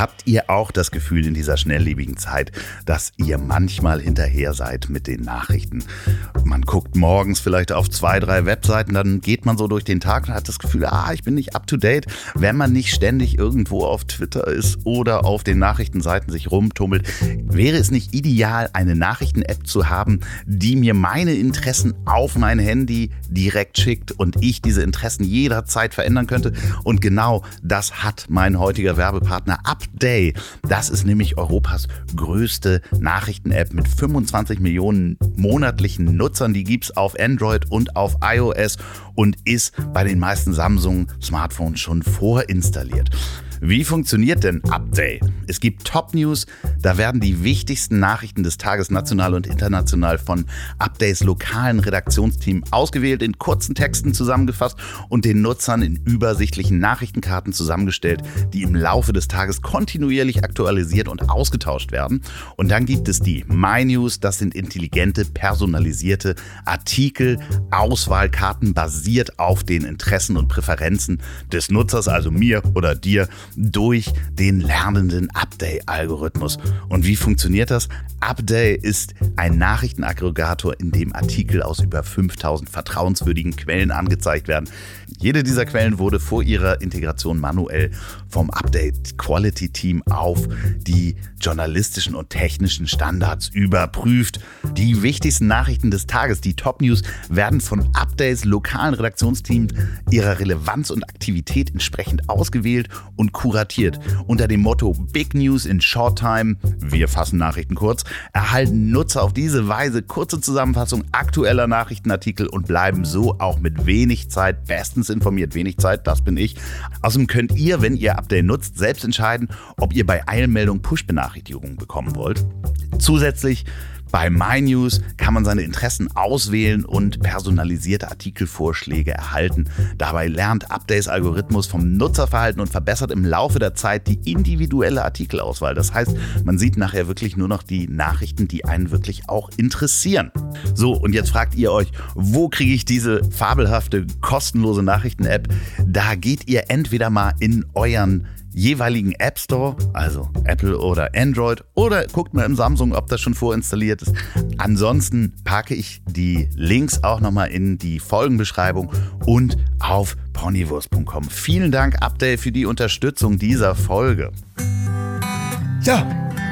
Habt ihr auch das Gefühl in dieser schnelllebigen Zeit, dass ihr manchmal hinterher seid mit den Nachrichten? Man guckt morgens vielleicht auf zwei, drei Webseiten, dann geht man so durch den Tag und hat das Gefühl, ah, ich bin nicht up to date. Wenn man nicht ständig irgendwo auf Twitter ist oder auf den Nachrichtenseiten sich rumtummelt, wäre es nicht ideal, eine Nachrichten-App zu haben, die mir meine Interessen auf mein Handy direkt schickt und ich diese Interessen jederzeit verändern könnte? Und genau das hat mein heutiger Werbepartner Upday. Das ist nämlich Europas größte Nachrichten-App mit 25 Millionen monatlichen Nutzern. Die gibt es auf Android und auf iOS und ist bei den meisten Samsung-Smartphones schon vorinstalliert. Wie funktioniert denn Update? Es gibt Top News, da werden die wichtigsten Nachrichten des Tages national und international von Updates lokalen Redaktionsteam ausgewählt, in kurzen Texten zusammengefasst und den Nutzern in übersichtlichen Nachrichtenkarten zusammengestellt, die im Laufe des Tages kontinuierlich aktualisiert und ausgetauscht werden. Und dann gibt es die My News, das sind intelligente, personalisierte Artikel, Auswahlkarten basiert auf den Interessen und Präferenzen des Nutzers, also mir oder dir durch den lernenden Update-Algorithmus. Und wie funktioniert das? Update ist ein Nachrichtenaggregator, in dem Artikel aus über 5000 vertrauenswürdigen Quellen angezeigt werden. Jede dieser Quellen wurde vor ihrer Integration manuell vom Update Quality Team auf die journalistischen und technischen Standards überprüft. Die wichtigsten Nachrichten des Tages, die Top News, werden von Updates lokalen Redaktionsteams ihrer Relevanz und Aktivität entsprechend ausgewählt und kuratiert. Unter dem Motto Big News in Short Time, wir fassen Nachrichten kurz, erhalten Nutzer auf diese Weise kurze Zusammenfassung aktueller Nachrichtenartikel und bleiben so auch mit wenig Zeit bestens informiert. Wenig Zeit, das bin ich. Außerdem könnt ihr, wenn ihr Update nutzt, selbst entscheiden, ob ihr bei Eilmeldung Push-Benachrichtigungen bekommen wollt. Zusätzlich bei MyNews kann man seine Interessen auswählen und personalisierte Artikelvorschläge erhalten. Dabei lernt Updates Algorithmus vom Nutzerverhalten und verbessert im Laufe der Zeit die individuelle Artikelauswahl. Das heißt, man sieht nachher wirklich nur noch die Nachrichten, die einen wirklich auch interessieren. So, und jetzt fragt ihr euch, wo kriege ich diese fabelhafte, kostenlose Nachrichten-App? Da geht ihr entweder mal in euren jeweiligen App Store, also Apple oder Android, oder guckt mal im Samsung, ob das schon vorinstalliert ist. Ansonsten packe ich die Links auch nochmal in die Folgenbeschreibung und auf ponywurst.com. Vielen Dank, Update, für die Unterstützung dieser Folge. So,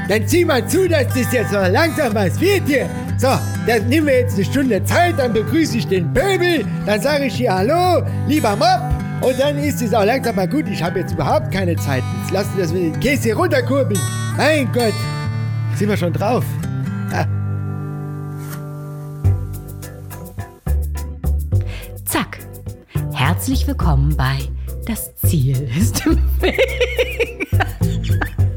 dann zieh mal zu, dass das jetzt so langsam was wird hier. So, dann nehmen wir jetzt eine Stunde Zeit, dann begrüße ich den Pöbel, dann sage ich hier Hallo, lieber Mob. Und dann ist es auch langsam mal gut. Ich habe jetzt überhaupt keine Zeit. Jetzt lassen wir das mit den Käse runterkurbeln. Mein Gott. Sind wir schon drauf? Ah. Zack. Herzlich willkommen bei Das Ziel ist im Weg.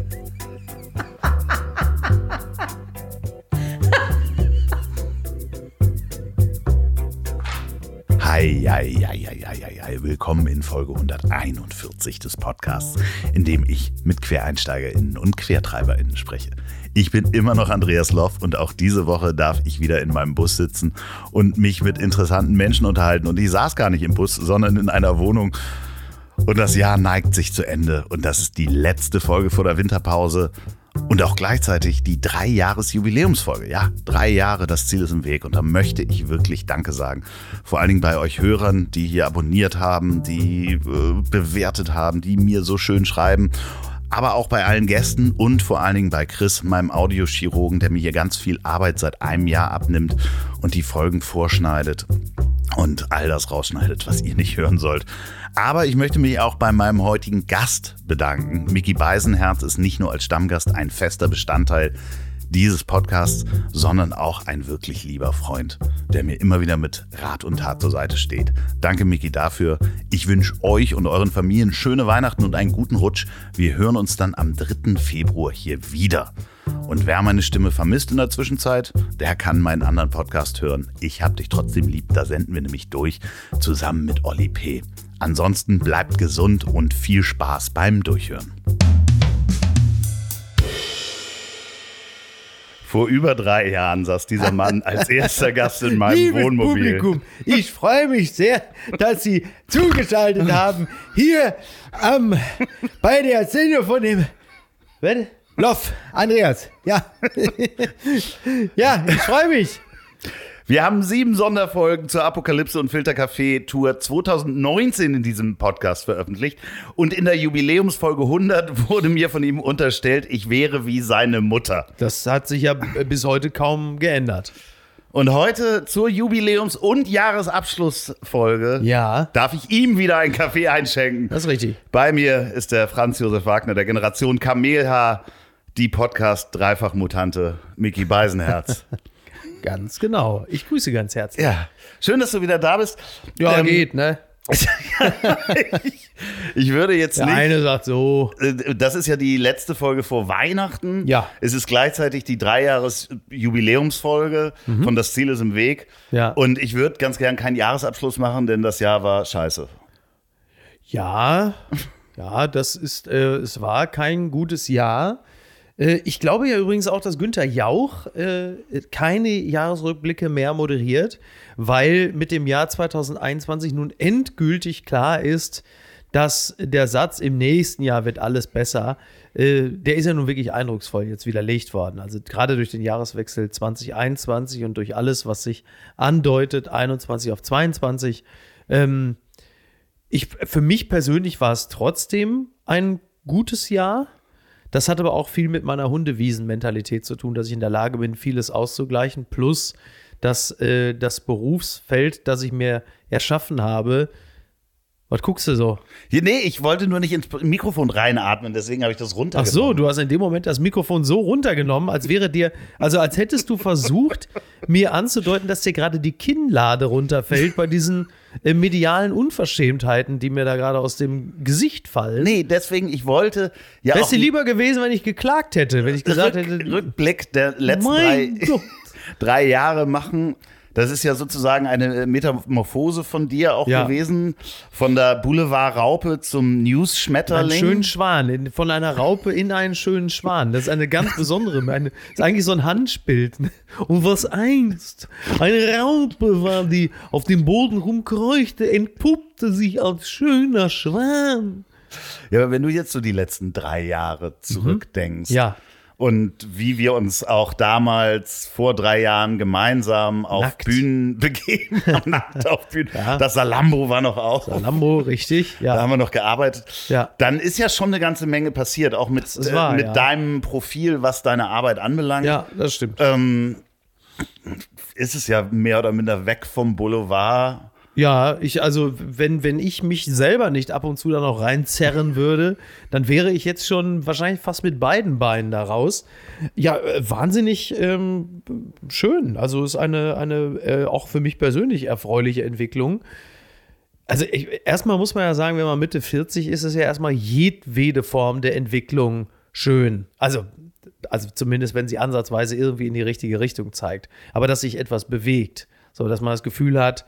Ei, ei, ei, ei, ei, ei, ei. Willkommen in Folge 141 des Podcasts, in dem ich mit QuereinsteigerInnen und QuertreiberInnen spreche. Ich bin immer noch Andreas Loff und auch diese Woche darf ich wieder in meinem Bus sitzen und mich mit interessanten Menschen unterhalten. Und ich saß gar nicht im Bus, sondern in einer Wohnung. Und das Jahr neigt sich zu Ende. Und das ist die letzte Folge vor der Winterpause. Und auch gleichzeitig die Drei-Jahres-Jubiläumsfolge. Ja, drei Jahre, das Ziel ist im Weg. Und da möchte ich wirklich Danke sagen. Vor allen Dingen bei euch Hörern, die hier abonniert haben, die äh, bewertet haben, die mir so schön schreiben. Aber auch bei allen Gästen und vor allen Dingen bei Chris, meinem Audiochirurgen, der mir hier ganz viel Arbeit seit einem Jahr abnimmt und die Folgen vorschneidet und all das rausschneidet, was ihr nicht hören sollt. Aber ich möchte mich auch bei meinem heutigen Gast bedanken. Mickey Beisenherz ist nicht nur als Stammgast ein fester Bestandteil dieses Podcasts, sondern auch ein wirklich lieber Freund, der mir immer wieder mit Rat und Tat zur Seite steht. Danke, Mickey, dafür. Ich wünsche euch und euren Familien schöne Weihnachten und einen guten Rutsch. Wir hören uns dann am 3. Februar hier wieder. Und wer meine Stimme vermisst in der Zwischenzeit, der kann meinen anderen Podcast hören. Ich hab dich trotzdem lieb, da senden wir nämlich durch, zusammen mit Olli P. Ansonsten bleibt gesund und viel Spaß beim Durchhören. Vor über drei Jahren saß dieser Mann als erster Gast in meinem Liebes Wohnmobil. Publikum, ich freue mich sehr, dass Sie zugeschaltet haben hier ähm, bei der Szene von dem Wette? Loff, Andreas, ja. ja, ich freue mich. Wir haben sieben Sonderfolgen zur Apokalypse und Filtercafé Tour 2019 in diesem Podcast veröffentlicht. Und in der Jubiläumsfolge 100 wurde mir von ihm unterstellt, ich wäre wie seine Mutter. Das hat sich ja bis heute kaum geändert. Und heute zur Jubiläums- und Jahresabschlussfolge Ja. darf ich ihm wieder einen Kaffee einschenken. Das ist richtig. Bei mir ist der Franz Josef Wagner der Generation Kamelhaar, die Podcast-Dreifach-Mutante Mickey Beisenherz. Ganz genau. Ich grüße ganz herzlich. ja, schön, dass du wieder da bist. Ja, Ähm, geht, ne? ich, ich würde jetzt Der nicht. eine sagt so. Äh, Das ist ja die letzte Folge vor Weihnachten. Ja. Es ist gleichzeitig die Dreijahres-Jubiläumsfolge von Das Ziel ist im Weg. Mhm. Ja. Und ich würde ganz gern keinen Jahresabschluss machen, denn das Jahr war scheiße. Ja, ja, das ist, äh, es war kein gutes Jahr. Äh, ich glaube ja übrigens auch, dass Günther Jauch äh, keine Jahresrückblicke mehr moderiert, weil mit dem Jahr 2021 nun endgültig klar ist, dass der Satz im nächsten Jahr wird alles besser, äh, der ist ja nun wirklich eindrucksvoll jetzt widerlegt worden. Also gerade durch den Jahreswechsel 2021 und durch alles, was sich andeutet, 21 auf 22. Ähm, ich, für mich persönlich war es trotzdem ein gutes Jahr. Das hat aber auch viel mit meiner Hundewiesen-Mentalität zu tun, dass ich in der Lage bin, vieles auszugleichen. Plus, dass äh, das Berufsfeld, das ich mir erschaffen habe, was guckst du so? Nee, ich wollte nur nicht ins Mikrofon reinatmen, deswegen habe ich das Ach runtergenommen. so, du hast in dem Moment das Mikrofon so runtergenommen, als wäre dir, also als hättest du versucht, mir anzudeuten, dass dir gerade die Kinnlade runterfällt bei diesen äh, medialen Unverschämtheiten, die mir da gerade aus dem Gesicht fallen. Nee, deswegen, ich wollte ja Wäre es dir lieber gewesen, wenn ich geklagt hätte, wenn ich gesagt Rück, hätte, Rückblick der letzten drei, drei Jahre machen. Das ist ja sozusagen eine Metamorphose von dir auch Ja. gewesen. Von der Boulevard-Raupe zum einen News-Schmetterling. schönen Schwan, in, von einer Raupe in einen schönen Schwan. Das ist eine ganz besondere, eine, das ist eigentlich so ein Handbild. Und was einst eine Raupe war, die auf dem Boden rumkreuchte, entpuppte sich als schöner Schwan. Ja, aber wenn du jetzt so die letzten drei Jahre zurückdenkst. Mhm. Ja. Und wie wir uns auch damals vor drei Jahren gemeinsam auf Nackt. Bühnen begeben haben, nackt auf Bühnen. Ja. Das Salambo war noch auch. Lambo, richtig? Da Ja. haben wir noch gearbeitet. Ja. Dann ist ja schon eine ganze Menge passiert, auch mit, wahr, äh, mit ja. deinem Profil, was deine Arbeit anbelangt. Ja, das stimmt. Ähm, ist es ja mehr oder minder weg vom Boulevard. Ja, ich, also, wenn, wenn ich mich selber nicht ab und zu da noch reinzerren würde, dann wäre ich jetzt schon wahrscheinlich fast mit beiden Beinen da raus. Ja, äh, wahnsinnig ähm, schön. Also ist eine, eine äh, auch für mich persönlich erfreuliche Entwicklung. Also ich, erstmal muss man ja sagen, wenn man Mitte 40 ist, ist ja erstmal jedwede Form der Entwicklung schön. Also, also zumindest, wenn sie ansatzweise irgendwie in die richtige Richtung zeigt. Aber dass sich etwas bewegt. So, dass man das Gefühl hat,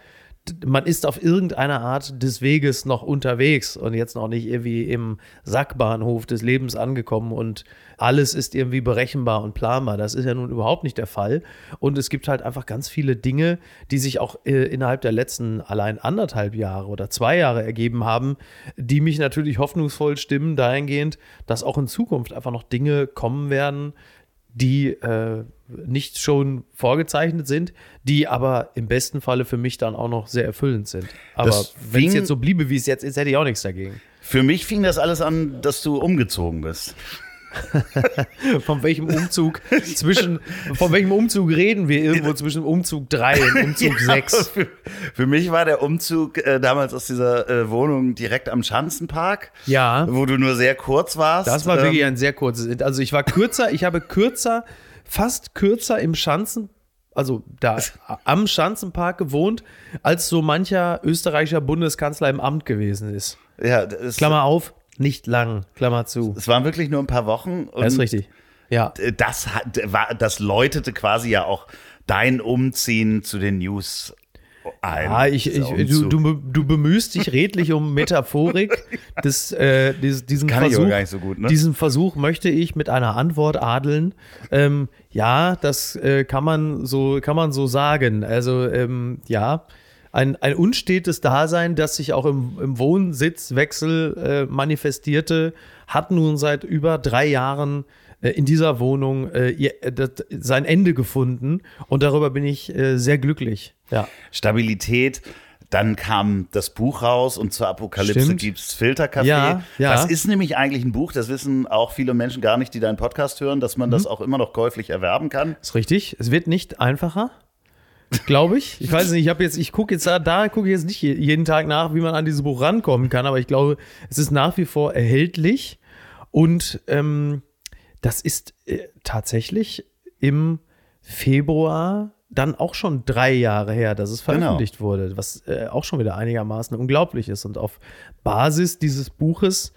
man ist auf irgendeine Art des Weges noch unterwegs und jetzt noch nicht irgendwie im Sackbahnhof des Lebens angekommen und alles ist irgendwie berechenbar und planbar. Das ist ja nun überhaupt nicht der Fall. Und es gibt halt einfach ganz viele Dinge, die sich auch äh, innerhalb der letzten allein anderthalb Jahre oder zwei Jahre ergeben haben, die mich natürlich hoffnungsvoll stimmen dahingehend, dass auch in Zukunft einfach noch Dinge kommen werden, die äh, nicht schon vorgezeichnet sind, die aber im besten Falle für mich dann auch noch sehr erfüllend sind. Aber wenn es jetzt so bliebe, wie es jetzt ist, hätte ich auch nichts dagegen. Für mich fing das alles an, dass du umgezogen bist. Von welchem Umzug zwischen, von welchem Umzug reden wir irgendwo zwischen Umzug 3 und Umzug Ja, 6? Für, für mich war der Umzug äh, damals aus dieser äh, Wohnung direkt am Schanzenpark, Ja, wo du nur sehr kurz warst. das war Ähm, wirklich ein sehr kurzes. Also ich war kürzer, ich habe kürzer, fast kürzer im Schanzen, also da am Schanzenpark gewohnt, als so mancher österreichischer Bundeskanzler im Amt gewesen ist. Ja, das, Klammer auf, nicht lang, Klammer zu. es waren wirklich nur ein paar Wochen. Das ist richtig. Ja. Das, hat, das läutete quasi ja auch dein Umziehen zu den News ein. Ja, ich, dieser ich, du, du, du bemühst dich redlich um Metaphorik. Das, äh, dies- diesen, Kann ich aber Versuch, gar nicht so gut, ne? diesen Versuch möchte ich mit einer Antwort adeln. Ähm, ja, das äh, kann, man so, kann man so sagen. Also, ähm, ja. ein, ein unstetes Dasein, das sich auch im, im Wohnsitzwechsel äh, manifestierte, hat nun seit über drei Jahren in dieser Wohnung äh, ihr, äh, das, sein Ende gefunden und darüber bin ich äh, sehr glücklich. Ja. Stabilität. Dann kam das Buch raus und zur Apokalypse gibt es Filterkaffee. Ja, ja. Das ist nämlich eigentlich ein Buch, das wissen auch viele Menschen gar nicht, die deinen Podcast hören, dass man Mhm. das auch immer noch käuflich erwerben kann. Ist richtig. Es wird nicht einfacher, glaube ich. Ich weiß nicht, ich habe jetzt, ich gucke jetzt da, da gucke ich jetzt nicht je- jeden Tag nach, wie man an dieses Buch rankommen kann, aber ich glaube, es ist nach wie vor erhältlich und ähm, das ist äh, tatsächlich im Februar dann auch schon drei Jahre her, dass es Genau. veröffentlicht wurde, was äh, auch schon wieder einigermaßen unglaublich ist. Und auf Basis dieses Buches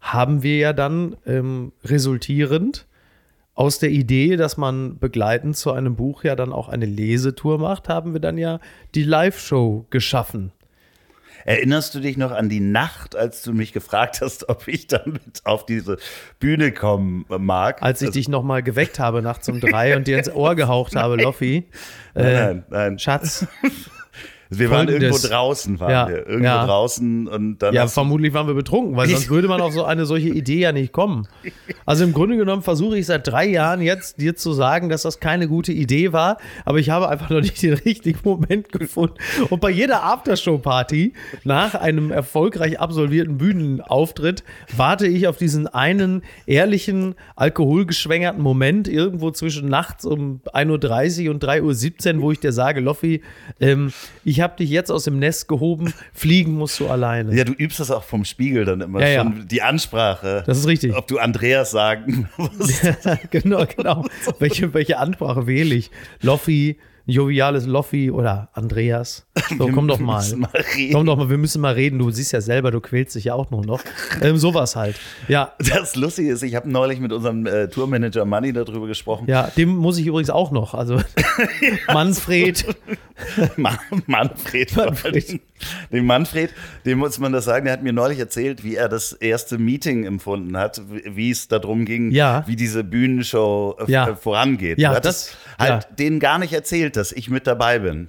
haben wir ja dann ähm, resultierend aus der Idee, dass man begleitend zu einem Buch ja dann auch eine Lesetour macht, haben wir dann ja die Live-Show geschaffen. Erinnerst du dich noch an die Nacht, als du mich gefragt hast, ob ich damit auf diese Bühne kommen mag? Als ich Also- dich nochmal geweckt habe nachts um drei und dir ins Ohr gehaucht habe, Loffi. Äh, nein, nein. Schatz, Wir waren irgendwo draußen, waren Ja, wir. Irgendwo ja. draußen und dann ja, vermutlich waren wir betrunken, weil sonst würde man auf so eine solche Idee ja nicht kommen. Also im Grunde genommen versuche ich seit drei Jahren jetzt dir zu sagen, dass das keine gute Idee war, aber ich habe einfach noch nicht den richtigen Moment gefunden. Und bei jeder Aftershow-Party nach einem erfolgreich absolvierten Bühnenauftritt warte ich auf diesen einen ehrlichen, alkoholgeschwängerten Moment irgendwo zwischen nachts um 1.30 Uhr und 3.17 Uhr, wo ich dir sage, Loffi, ähm, ich habe dich jetzt aus dem Nest gehoben, fliegen musst du alleine. Ja, du übst das auch vom Spiegel dann immer Ja, ja. schon, die Ansprache. Das ist richtig. Ob du Andreas sagen musst. genau, genau. welche, welche Ansprache wähle ich? Loffi, joviales Loffi oder Andreas? So, komm doch mal. mal. Komm doch mal, wir müssen mal reden. Du siehst ja selber, du quälst dich ja auch nur noch. Ähm, sowas halt. Ja, Das Lustige ist, ich habe neulich mit unserem äh, Tourmanager Manny darüber gesprochen. ja, dem muss ich übrigens auch noch. Also Manfred. Ma- Manfred. Manfred. Dem Manfred, dem muss man das sagen, der hat mir neulich erzählt, wie er das erste Meeting empfunden hat, wie es darum ging, Ja. wie diese Bühnenshow äh, Ja. vorangeht. Ja, du hattest das- halt ja. denen gar nicht erzählt, dass ich mit dabei bin.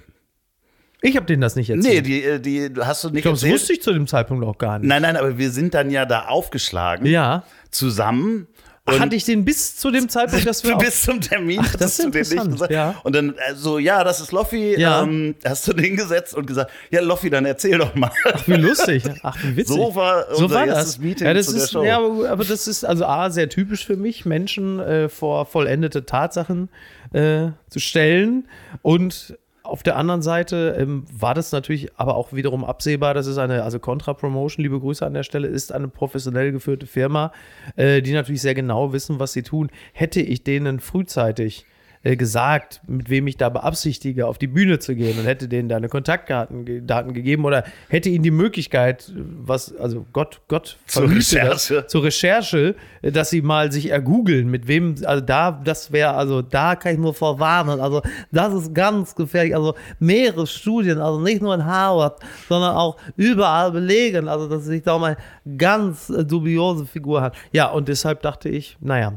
Ich habe denen das nicht Nee, erzählt. die, äh, die hast du nicht ich glaube, das erzählt. wusste ich zu dem Zeitpunkt auch gar nicht. Nein, nein, aber wir sind dann ja da aufgeschlagen. Ja. Zusammen. Ach, hatte ich den bis zu dem Zeitpunkt, dass wir bis zum Termin Ach, das hast du ist den nicht gesagt. ja. Und dann äh, so, ja, das ist Loffi. Ja. Ähm, hast du den gesetzt und gesagt, ja, Loffi, dann erzähl doch mal. Wie lustig. Ach, wie witzig. So war so unser war erstes das. Meeting ja, das zu der ist, Show. Ja, aber, aber das ist also A, sehr typisch für mich, Menschen äh, vor vollendete Tatsachen äh, zu stellen. Und auf der anderen Seite ähm, war das natürlich aber auch wiederum absehbar, dass es eine, also Contra Promotion, liebe Grüße an der Stelle, ist eine professionell geführte Firma, äh, die natürlich sehr genau wissen, was sie tun. Hätte ich denen frühzeitig äh, gesagt, mit wem ich da beabsichtige, auf die Bühne zu gehen und hätte denen deine Kontaktdaten Daten gegeben oder hätte ihnen die Möglichkeit, was, also Gott, Gott Zur verhüte das, Recherche. zur Recherche, äh, dass sie mal sich ergoogeln, mit wem, also da, das wäre, also da kann ich nur vorwarnen, also das ist ganz gefährlich, also mehrere Studien, also nicht nur in Harvard, sondern auch überall belegen, also dass sich da eine ganz äh, dubiose Figur hat. Ja, und deshalb dachte ich, naja,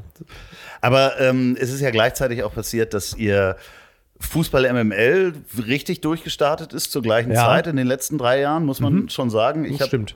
Aber ähm, es ist ja gleichzeitig auch passiert, dass ihr Fußball MML richtig durchgestartet ist zur gleichen Ja. Mhm. Zeit in den letzten drei Jahren, muss man schon sagen. Ich das habe stimmt.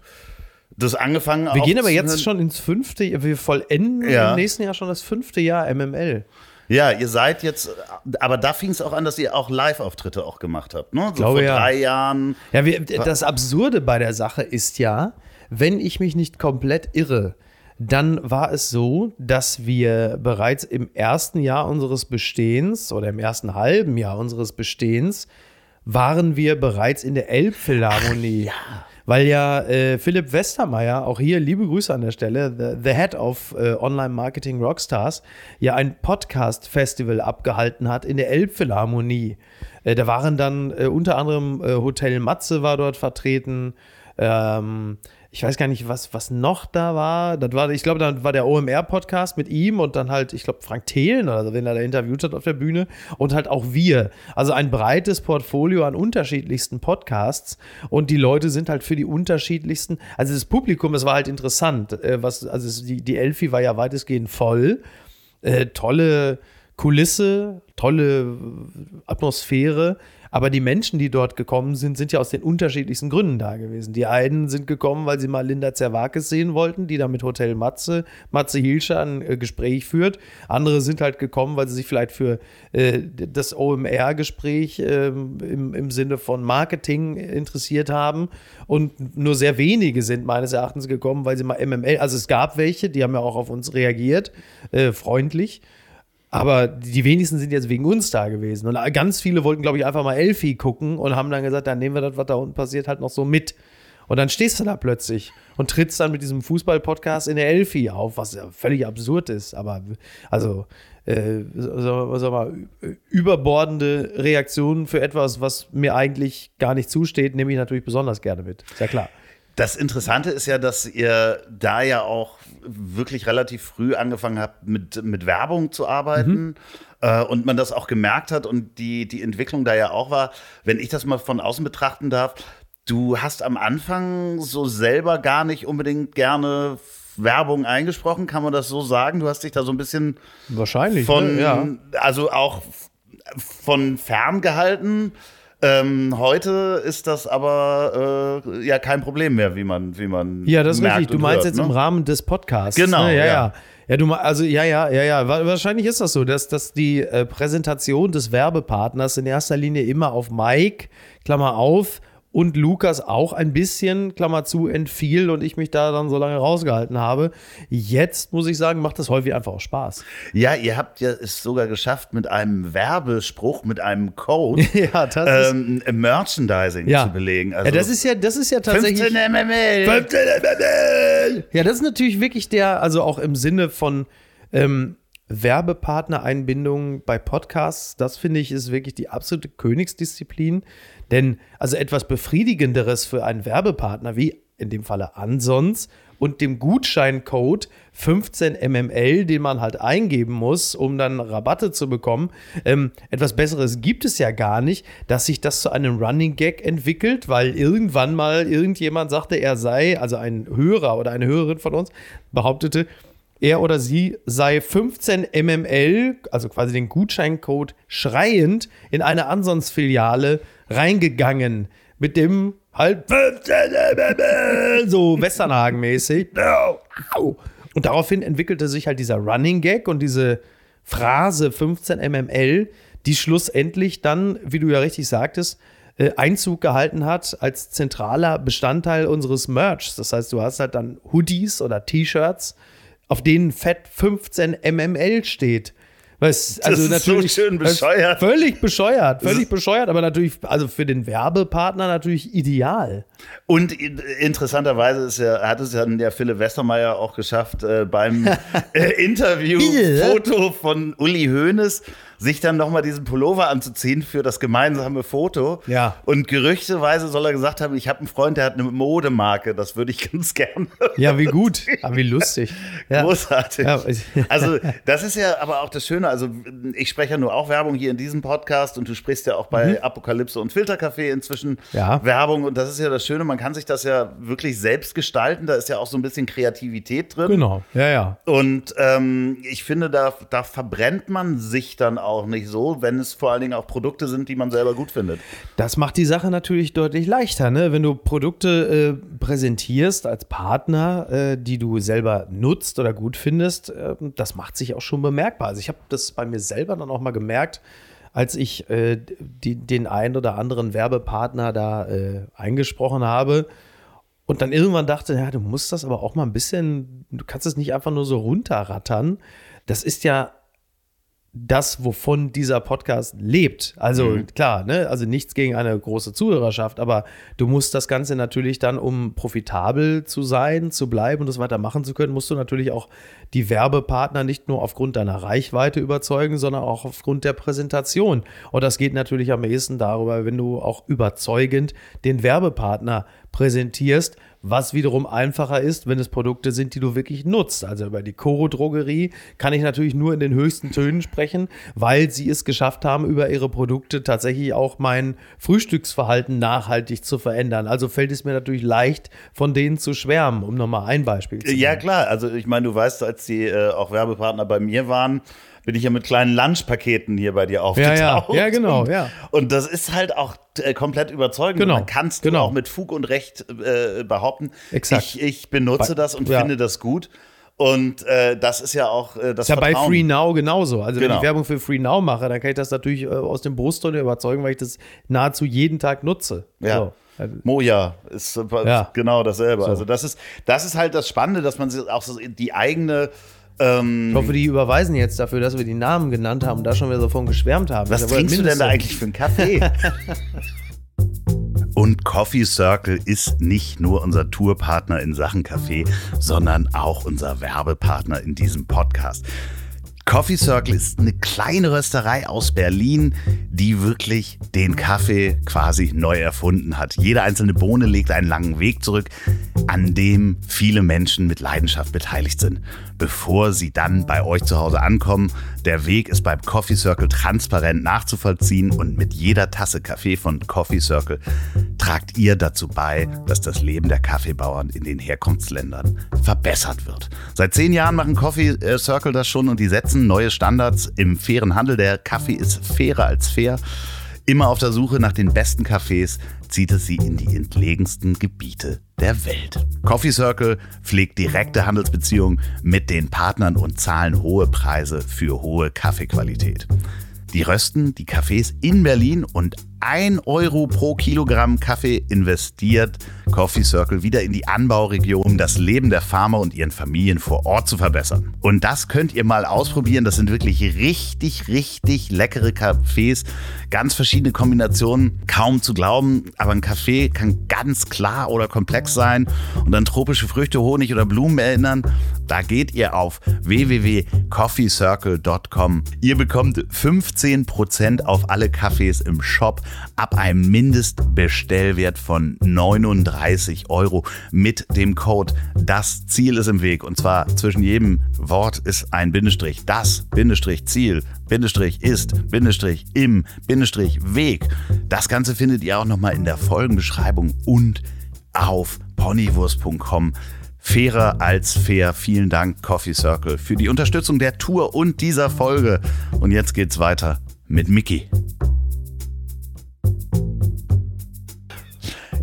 das angefangen. Wir gehen aber jetzt schon ins fünfte, wir vollenden Ja. im nächsten Jahr schon das fünfte Jahr MML. Ja, ihr seid jetzt, aber da fing es auch an, dass ihr auch Live-Auftritte auch gemacht habt, ne? So Glaube, vor ja. drei Jahren. Ja, wir, das Absurde bei der Sache ist ja, wenn ich mich nicht komplett irre, dann war es so, dass wir bereits im ersten Jahr unseres Bestehens oder im ersten halben Jahr unseres Bestehens waren wir bereits in der Elbphilharmonie. Weil ja äh, Philipp Westermeier, auch hier liebe Grüße an der Stelle, the, the Head of äh, Online Marketing Rockstars, ja ein Podcast-Festival abgehalten hat in der Elbphilharmonie. Äh, da waren dann äh, unter anderem äh, Hotel Matze war dort vertreten. Ähm, ich weiß gar nicht, was, was noch da war. Das war ich glaube, dann war der OMR-Podcast mit ihm und dann halt, ich glaube, Frank Thelen oder so, wenn er da interviewt hat auf der Bühne. Und halt auch wir. Also ein breites Portfolio an unterschiedlichsten Podcasts. Und die Leute sind halt für die unterschiedlichsten. Also das Publikum, es war halt interessant. Äh, was, also die, die Elfi war ja weitestgehend voll. Äh, tolle Kulisse, tolle Atmosphäre. Aber die Menschen, die dort gekommen sind, sind ja aus den unterschiedlichsten Gründen da gewesen. Die einen sind gekommen, weil sie mal Linda Zerwakis sehen wollten, die da mit Hotel Matze, Matze Hilscher ein äh, Gespräch führt. Andere sind halt gekommen, weil sie sich vielleicht für äh, das OMR-Gespräch äh, im, im Sinne von Marketing interessiert haben. Und nur sehr wenige sind meines Erachtens gekommen, weil sie mal MML, also es gab welche, die haben ja auch auf uns reagiert, äh, freundlich. Aber die wenigsten sind jetzt wegen uns da gewesen. Und ganz viele wollten, glaube ich, einfach mal Elfie gucken und haben dann gesagt, dann nehmen wir das, was da unten passiert, halt noch so mit. Und dann stehst du da plötzlich und trittst dann mit diesem Fußball-Podcast in der Elfie auf, was ja völlig absurd ist. Aber also, äh, sag mal, überbordende Reaktionen für etwas, was mir eigentlich gar nicht zusteht, nehme ich natürlich besonders gerne mit. Ist ja klar. Das Interessante ist ja, dass ihr da ja auch wirklich relativ früh angefangen habt, mit, mit Werbung zu arbeiten. Mhm. Äh, und man das auch gemerkt hat und die, die Entwicklung da ja auch war, wenn ich das mal von außen betrachten darf, du hast am Anfang so selber gar nicht unbedingt gerne Werbung eingesprochen, kann man das so sagen? Du hast dich da so ein bisschen wahrscheinlich von, ne? ja. also auch von fern gehalten. Ähm, heute ist das aber äh, ja kein Problem mehr, wie man, wie man. Ja, das ist richtig. Du meinst hört, jetzt ne? im Rahmen des Podcasts. Genau. Ne? Ja, ja, ja. Ja, du also ja, ja, ja, ja. Wahrscheinlich ist das so, dass, dass die äh, Präsentation des Werbepartners in erster Linie immer auf Mike, Klammer auf, und Lukas auch ein bisschen, Klammer zu, entfiel und ich mich da dann so lange rausgehalten habe. Jetzt muss ich sagen, macht das häufig einfach auch Spaß. Ja, ihr habt ja es sogar geschafft, mit einem Werbespruch, mit einem Code ja, das ähm, Merchandising ja. zu belegen. Also ja, das ist ja, das ist ja tatsächlich. 15 MML. 15 MML. Ja, das ist natürlich wirklich der, also auch im Sinne von ähm, Werbepartnereinbindung bei Podcasts, das finde ich ist wirklich die absolute Königsdisziplin. Denn also etwas befriedigenderes für einen Werbepartner wie in dem Falle Ansons und dem Gutscheincode 15 MML, den man halt eingeben muss, um dann Rabatte zu bekommen. Ähm, etwas Besseres gibt es ja gar nicht, dass sich das zu einem Running Gag entwickelt, weil irgendwann mal irgendjemand sagte, er sei, also ein Hörer oder eine Hörerin von uns, behauptete, er oder sie sei 15 MML, also quasi den Gutscheincode, schreiend in eine Ansons-Filiale reingegangen mit dem halt so Westernhagen-mäßig. Und daraufhin entwickelte sich halt dieser Running Gag und diese Phrase 15 mml, die schlussendlich dann, wie du ja richtig sagtest, äh, Einzug gehalten hat als zentraler Bestandteil unseres Merchs. Das heißt, du hast halt dann Hoodies oder T-Shirts, auf denen fett 15 mml steht. Was, also das ist natürlich so schön bescheuert. Völlig bescheuert, völlig bescheuert, aber natürlich, also für den Werbepartner natürlich ideal. Und interessanterweise ist ja, hat es ja der Philipp Westermeier auch geschafft, äh, beim äh, Interview-Foto von Uli Hoeneß sich dann nochmal diesen Pullover anzuziehen für das gemeinsame Foto. Ja. Und gerüchteweise soll er gesagt haben, ich habe einen Freund, der hat eine Modemarke, das würde ich ganz gerne. Ja, wie gut, aber wie lustig. Ja. Großartig. Ja. Also das ist ja aber auch das Schöne, also ich spreche ja nur auch Werbung hier in diesem Podcast und du sprichst ja auch bei mhm. Apokalypse und Filtercafé inzwischen ja. Werbung und das ist ja das Schöne, man kann sich das ja wirklich selbst gestalten, da ist ja auch so ein bisschen Kreativität drin. Genau, ja, ja. Und ähm, ich finde, da, da verbrennt man sich dann auch nicht so, wenn es vor allen Dingen auch Produkte sind, die man selber gut findet. Das macht die Sache natürlich deutlich leichter, ne? wenn du Produkte äh, präsentierst als Partner, äh, die du selber nutzt oder gut findest. Äh, das macht sich auch schon bemerkbar. Also ich habe das bei mir selber dann auch mal gemerkt, als ich äh, die, den einen oder anderen Werbepartner da äh, eingesprochen habe. Und dann irgendwann dachte, ja, du musst das aber auch mal ein bisschen, du kannst es nicht einfach nur so runterrattern. Das ist ja das, wovon dieser Podcast lebt. Also mhm. klar, ne? also nichts gegen eine große Zuhörerschaft, aber du musst das Ganze natürlich dann, um profitabel zu sein, zu bleiben und das weitermachen zu können, musst du natürlich auch die Werbepartner nicht nur aufgrund deiner Reichweite überzeugen, sondern auch aufgrund der Präsentation. Und das geht natürlich am ehesten darüber, wenn du auch überzeugend den Werbepartner präsentierst was wiederum einfacher ist, wenn es Produkte sind, die du wirklich nutzt. Also über die Coro Drogerie kann ich natürlich nur in den höchsten Tönen sprechen, weil sie es geschafft haben, über ihre Produkte tatsächlich auch mein Frühstücksverhalten nachhaltig zu verändern. Also fällt es mir natürlich leicht, von denen zu schwärmen, um nochmal ein Beispiel zu nennen. Ja, klar. Also ich meine, du weißt, als die äh, auch Werbepartner bei mir waren, bin ich ja mit kleinen Lunchpaketen hier bei dir Ja, aufgetaucht. ja, ja, genau, Und, ja. und das ist halt auch äh, komplett überzeugend. Genau, Man kannst genau. du auch mit Fug und Recht äh, behaupten. Exakt. Ich, ich benutze Bei- das und ja. finde das gut. Und äh, das ist ja auch äh, das Ist ja bei Vertrauen. Free Now genauso. Also wenn Genau. ich Werbung für Free Now mache, dann kann ich das natürlich äh, aus dem Brustton überzeugen, weil ich das nahezu jeden Tag nutze. Ja. So. Moja ist äh, Ja. genau dasselbe. So. Also das ist, das ist halt das Spannende, dass man sich auch so die eigene ähm, Ich hoffe, die überweisen jetzt dafür, dass wir die Namen genannt haben und da schon wieder so von geschwärmt haben. Was trinkst du denn da eigentlich für einen Kaffee? Und Coffee Circle ist nicht nur unser Tourpartner in Sachen Kaffee, sondern auch unser Werbepartner in diesem Podcast. Coffee Circle ist eine kleine Rösterei aus Berlin, die wirklich den Kaffee quasi neu erfunden hat. Jede einzelne Bohne legt einen langen Weg zurück, an dem viele Menschen mit Leidenschaft beteiligt sind. Bevor sie dann bei euch zu Hause ankommen, der Weg ist beim Coffee Circle transparent nachzuvollziehen und mit jeder Tasse Kaffee von Coffee Circle tragt ihr dazu bei, dass das Leben der Kaffeebauern in den Herkunftsländern verbessert wird. Seit zehn Jahren machen Coffee äh, Circle das schon und die setzen neue Standards im fairen Handel. Der Kaffee ist fairer als fair. Immer auf der Suche nach den besten Cafés zieht es sie in die entlegensten Gebiete der Welt. Coffee Circle pflegt direkte Handelsbeziehungen mit den Partnern und zahlen hohe Preise für hohe Kaffeequalität. Die rösten die Kaffees in Berlin und 1 Euro pro Kilogramm Kaffee investiert Coffee Circle wieder in die Anbauregion, um das Leben der Farmer und ihren Familien vor Ort zu verbessern. Und das könnt ihr mal ausprobieren. Das sind wirklich richtig, richtig leckere Kaffees. Ganz verschiedene Kombinationen, kaum zu glauben. Aber ein Kaffee kann ganz klar oder komplex sein und an tropische Früchte, Honig oder Blumen erinnern. Da geht ihr auf www.coffeecircle.com. Ihr bekommt 15% auf alle Kaffees im Shop ab einem Mindestbestellwert von 39 Euro mit dem Code Das Ziel ist im Weg. Und zwar zwischen jedem Wort ist ein Bindestrich. Das Bindestrich Ziel Bindestrich ist Bindestrich im Bindestrich Weg. Das Ganze findet ihr auch nochmal in der Folgenbeschreibung und auf ponywurst.com. Fairer als fair. Vielen Dank, Coffee Circle, für die Unterstützung der Tour und dieser Folge. Und jetzt geht's weiter mit Mickey.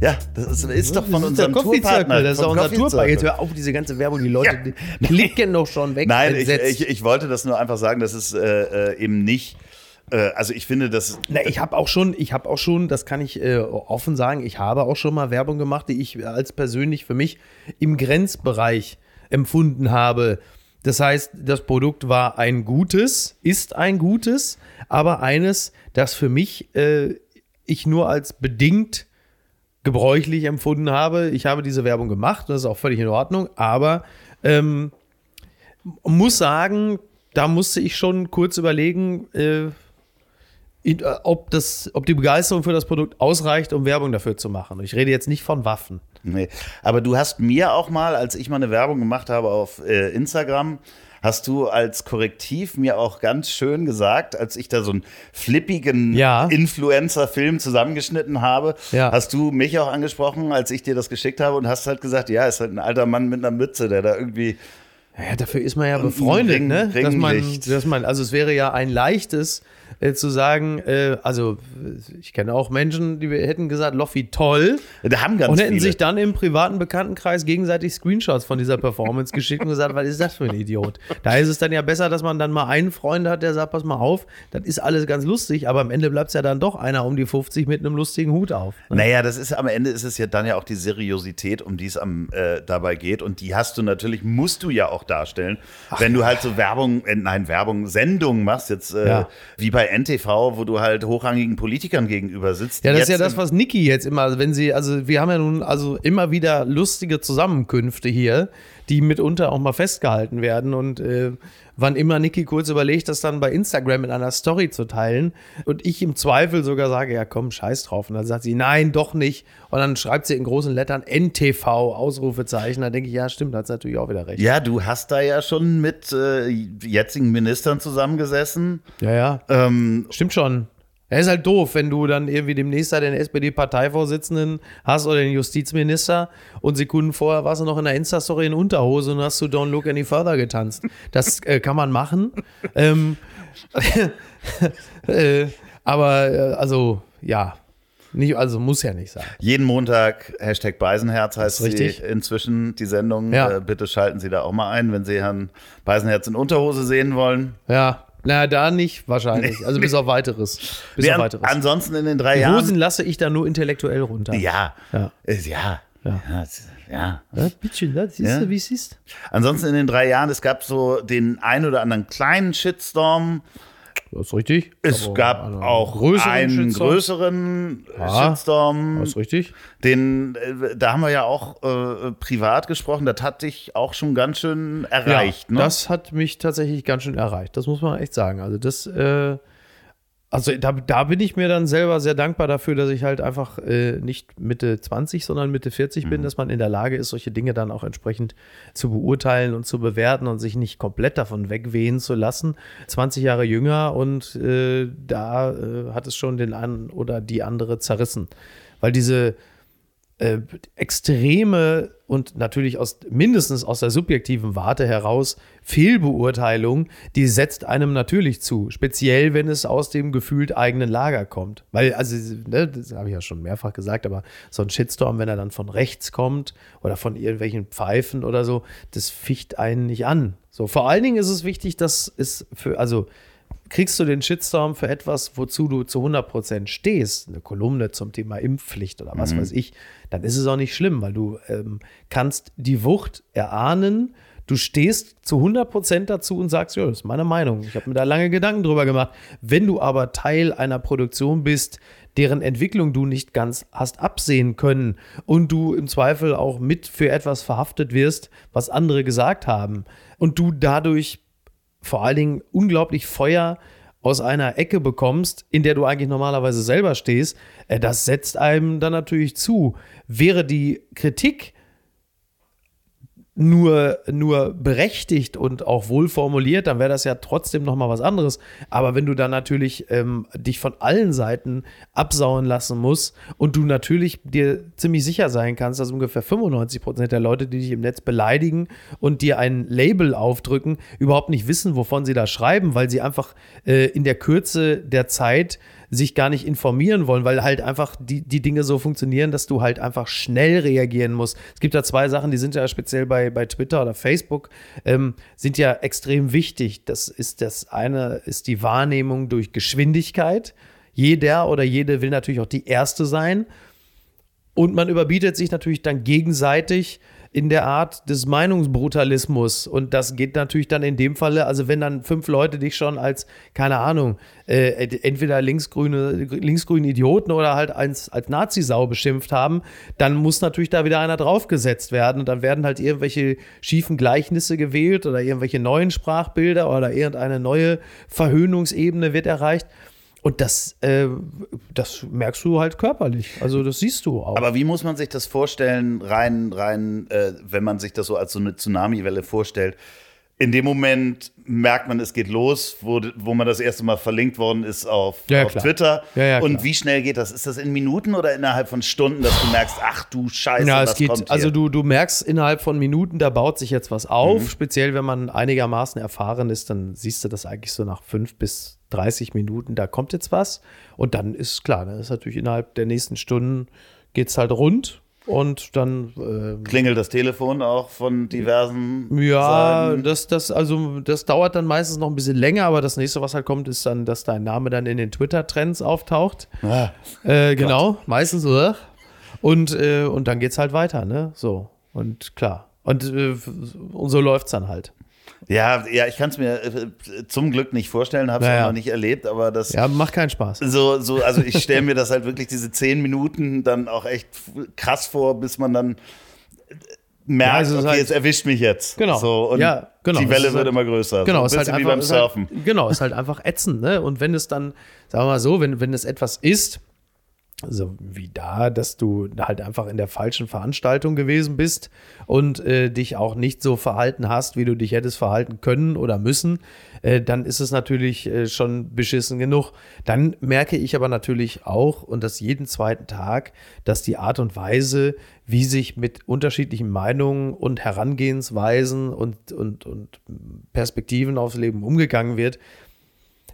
Ja, das ist, ist doch von das ist unserem Tourpartner. Das ist auch unser Tourpartner. Jetzt hör auf, diese ganze Werbung, die Leute Ja. klicken doch schon weg. Nein, ich, ich, ich wollte das nur einfach sagen, dass es äh, äh, eben nicht. Äh, also ich finde, dass Na, ich habe auch schon, ich habe auch schon, das kann ich äh, offen sagen, ich habe auch schon mal Werbung gemacht, die ich als persönlich für mich im Grenzbereich empfunden habe. Das heißt, das Produkt war ein gutes, ist ein gutes, aber eines, das für mich äh, ich nur als bedingt gebräuchlich empfunden habe. Ich habe diese Werbung gemacht, das ist auch völlig in Ordnung, aber ähm, muss sagen, da musste ich schon kurz überlegen, äh, äh, ob, das, ob die Begeisterung für das Produkt ausreicht, um Werbung dafür zu machen. Ich rede jetzt nicht von Waffen. Nee. Aber du hast mir auch mal, als ich mal eine Werbung gemacht habe auf äh, Instagram, hast du als Korrektiv mir auch ganz schön gesagt, als ich da so einen flippigen Ja. Influencer-Film zusammengeschnitten habe, Ja. hast du mich auch angesprochen, als ich dir das geschickt habe und hast halt gesagt, ja, ist halt ein alter Mann mit einer Mütze, der da irgendwie Ja, dafür ist man ja Und befreundet, Ring- ne? Dass man, dass man, also es wäre ja ein leichtes äh, zu sagen, äh, also ich kenne auch Menschen, die hätten gesagt, Loffi toll. Da haben ganz und hätten viele. sich dann im privaten Bekanntenkreis gegenseitig Screenshots von dieser Performance geschickt und gesagt, was ist das für ein Idiot? Da ist es dann ja besser, dass man dann mal einen Freund hat, der sagt, pass mal auf, das ist alles ganz lustig, aber am Ende bleibt es ja dann doch einer um die 50 mit einem lustigen Hut auf. ne? Naja, das ist am Ende ist es ja dann ja auch die Seriosität, um die es am äh, dabei geht. Und die hast du natürlich, musst du ja auch darstellen, wenn du halt so Werbung, äh, nein, Werbung, Sendungen machst, jetzt äh, Ja. wie bei NTV, wo du halt hochrangigen Politikern gegenüber sitzt. Ja, das ist ja das, was Niki jetzt immer, also wenn sie, also wir haben ja nun also immer wieder lustige Zusammenkünfte hier, die mitunter auch mal festgehalten werden und äh, wann immer Niki kurz überlegt, das dann bei Instagram in einer Story zu teilen und ich im Zweifel sogar sage, ja komm, scheiß drauf. Und dann sagt sie, nein, doch nicht. Und dann schreibt sie in großen Lettern NTV, Ausrufezeichen. Da denke ich, ja, stimmt, da hat sie natürlich auch wieder recht. Ja, du hast da ja schon mit äh, jetzigen Ministern zusammengesessen. Ja, ja. Ähm, Stimmt schon. Er ist halt doof, wenn du dann irgendwie demnächst da den SPD-Parteivorsitzenden hast oder den Justizminister und Sekunden vorher warst du noch in der Insta-Story in Unterhose und hast du Don't Look Any Further getanzt. Das äh, kann man machen. ähm, äh, aber, äh, also, ja. Nicht, also muss ja nicht sein. Jeden Montag Hashtag Beisenherz heißt richtig. sie inzwischen die Sendung. Ja. Äh, bitte schalten Sie da auch mal ein, wenn Sie Herrn Beisenherz in Unterhose sehen wollen. Ja. Na, da nicht wahrscheinlich. Also bis auf weiteres. Bis Wir auf weiteres. ansonsten in den drei Die Jahren. Hosen lasse ich da nur intellektuell runter. ja. Ja. Äh, ja. Ja. Ja. es- ja. Ja, bitte, das siehst Ja. du, wie es ist. Ansonsten in den drei Jahren, es gab so den ein oder anderen kleinen Shitstorm. Das ist richtig. Es Aber gab auch größeren einen Shitstorm. größeren Ja. Shitstorm. Das ist richtig. Den, äh, da haben wir ja auch äh, privat gesprochen. Das hat dich auch schon ganz schön erreicht. ja, ne? Das hat mich tatsächlich ganz schön erreicht. Das muss man echt sagen. Also das, äh, also da, da bin ich mir dann selber sehr dankbar dafür, dass ich halt einfach äh, nicht Mitte 20, sondern Mitte 40 Mhm. bin, dass man in der Lage ist, solche Dinge dann auch entsprechend zu beurteilen und zu bewerten und sich nicht komplett davon wegwehen zu lassen. 20 Jahre jünger und äh, da äh, hat es schon den einen oder die andere zerrissen. Weil diese äh, extreme und natürlich aus mindestens aus der subjektiven Warte heraus Fehlbeurteilung, die setzt einem natürlich zu, speziell wenn es aus dem gefühlt eigenen Lager kommt. Weil, also, ne, das habe ich ja schon mehrfach gesagt, aber so ein Shitstorm, wenn er dann von rechts kommt oder von irgendwelchen Pfeifen oder so, das ficht einen nicht an. So, vor allen Dingen ist es wichtig, dass es für, also kriegst du den Shitstorm für etwas, wozu du zu 100% stehst, eine Kolumne zum Thema Impfpflicht oder was weiß ich, dann ist es auch nicht schlimm, weil du ähm, kannst die Wucht erahnen, du stehst zu 100% dazu und sagst, ja, das ist meine Meinung, ich habe mir da lange Gedanken drüber gemacht. Wenn du aber Teil einer Produktion bist, deren Entwicklung du nicht ganz hast absehen können und du im Zweifel auch mit für etwas verhaftet wirst, was andere gesagt haben und du dadurch vor allen Dingen unglaublich Feuer aus einer Ecke bekommst, in der du eigentlich normalerweise selber stehst, äh, das setzt einem dann natürlich zu. Wäre die Kritik nur, nur berechtigt und auch wohl formuliert, dann wäre das ja trotzdem noch mal was anderes. Aber wenn du dann natürlich ähm, dich von allen Seiten absauen lassen musst und du natürlich dir ziemlich sicher sein kannst, dass ungefähr 95 Prozent der Leute, die dich im Netz beleidigen und dir ein Label aufdrücken, überhaupt nicht wissen, wovon sie da schreiben, weil sie einfach äh, in der Kürze der Zeit sich gar nicht informieren wollen, weil halt einfach die, die Dinge so funktionieren, dass du halt einfach schnell reagieren musst. Es gibt da zwei Sachen, die sind ja speziell bei, bei Twitter oder Facebook, ähm, sind ja extrem wichtig. Das ist das eine, ist die Wahrnehmung durch Geschwindigkeit. Jeder oder jede will natürlich auch die Erste sein. Und man überbietet sich natürlich dann gegenseitig in der Art des Meinungsbrutalismus. Und das geht natürlich dann in dem Falle, also wenn dann fünf Leute dich schon als, keine Ahnung, äh, entweder linksgrüne, linksgrüne Idioten oder halt als, als Nazi-Sau beschimpft haben, dann muss natürlich da wieder einer draufgesetzt werden. Und dann werden halt irgendwelche schiefen Gleichnisse gewählt oder irgendwelche neuen Sprachbilder oder irgendeine neue Verhöhnungsebene wird erreicht. Und das, äh, das merkst du halt körperlich. Also das siehst du auch. Aber wie muss man sich das vorstellen, rein, rein, äh, wenn man sich das so als so eine Tsunamiwelle vorstellt? In dem Moment merkt man, es geht los, wo, wo man das erste Mal verlinkt worden ist auf, Ja, ja, auf. Twitter. Ja, Und wie schnell geht das? Ist das in Minuten oder innerhalb von Stunden, dass du merkst, ach du Scheiße, Ja, was es geht, kommt hier? also du, du merkst innerhalb von Minuten, da baut sich jetzt was auf. Mhm. Speziell, wenn man einigermaßen erfahren ist, dann siehst du das eigentlich so nach fünf bis 30 Minuten, da kommt jetzt was. Und dann ist klar, dann ist natürlich innerhalb der nächsten Stunden geht es halt rund und dann äh, Klingelt das Telefon auch von diversen ja, Seiten? das, das, also, das dauert dann meistens noch ein bisschen länger, aber das nächste, was halt kommt, ist dann, dass dein Name dann in den Twitter-Trends auftaucht. Ah, Äh, genau, meistens so. Und, äh, und dann geht's halt weiter, ne? So. Und klar. Und, äh, und so läuft's dann halt. Ja, ja, ich kann es mir äh, zum Glück nicht vorstellen, habe es Ja, auch ja. noch nicht erlebt, aber das Ja, macht keinen Spaß. so, so, also ich stelle mir das halt wirklich diese zehn Minuten dann auch echt krass vor, bis man dann merkt, Ja, also es ist okay, halt- es erwischt mich jetzt. Genau. So, und Ja, genau. die Welle ist wird halt- immer größer. Genau, so ist ein halt einfach, wie beim ist halt, Surfen. genau, ist halt einfach ätzend, ne? Und wenn es dann, sagen wir mal so, wenn, wenn es etwas ist, so wie da, dass du halt einfach in der falschen Veranstaltung gewesen bist und äh, dich auch nicht so verhalten hast, wie du dich hättest verhalten können oder müssen, äh, dann ist es natürlich äh, schon beschissen genug. Dann merke ich aber natürlich auch, und das jeden zweiten Tag, dass die Art und Weise, wie sich mit unterschiedlichen Meinungen und Herangehensweisen und, und, und Perspektiven aufs Leben umgegangen wird,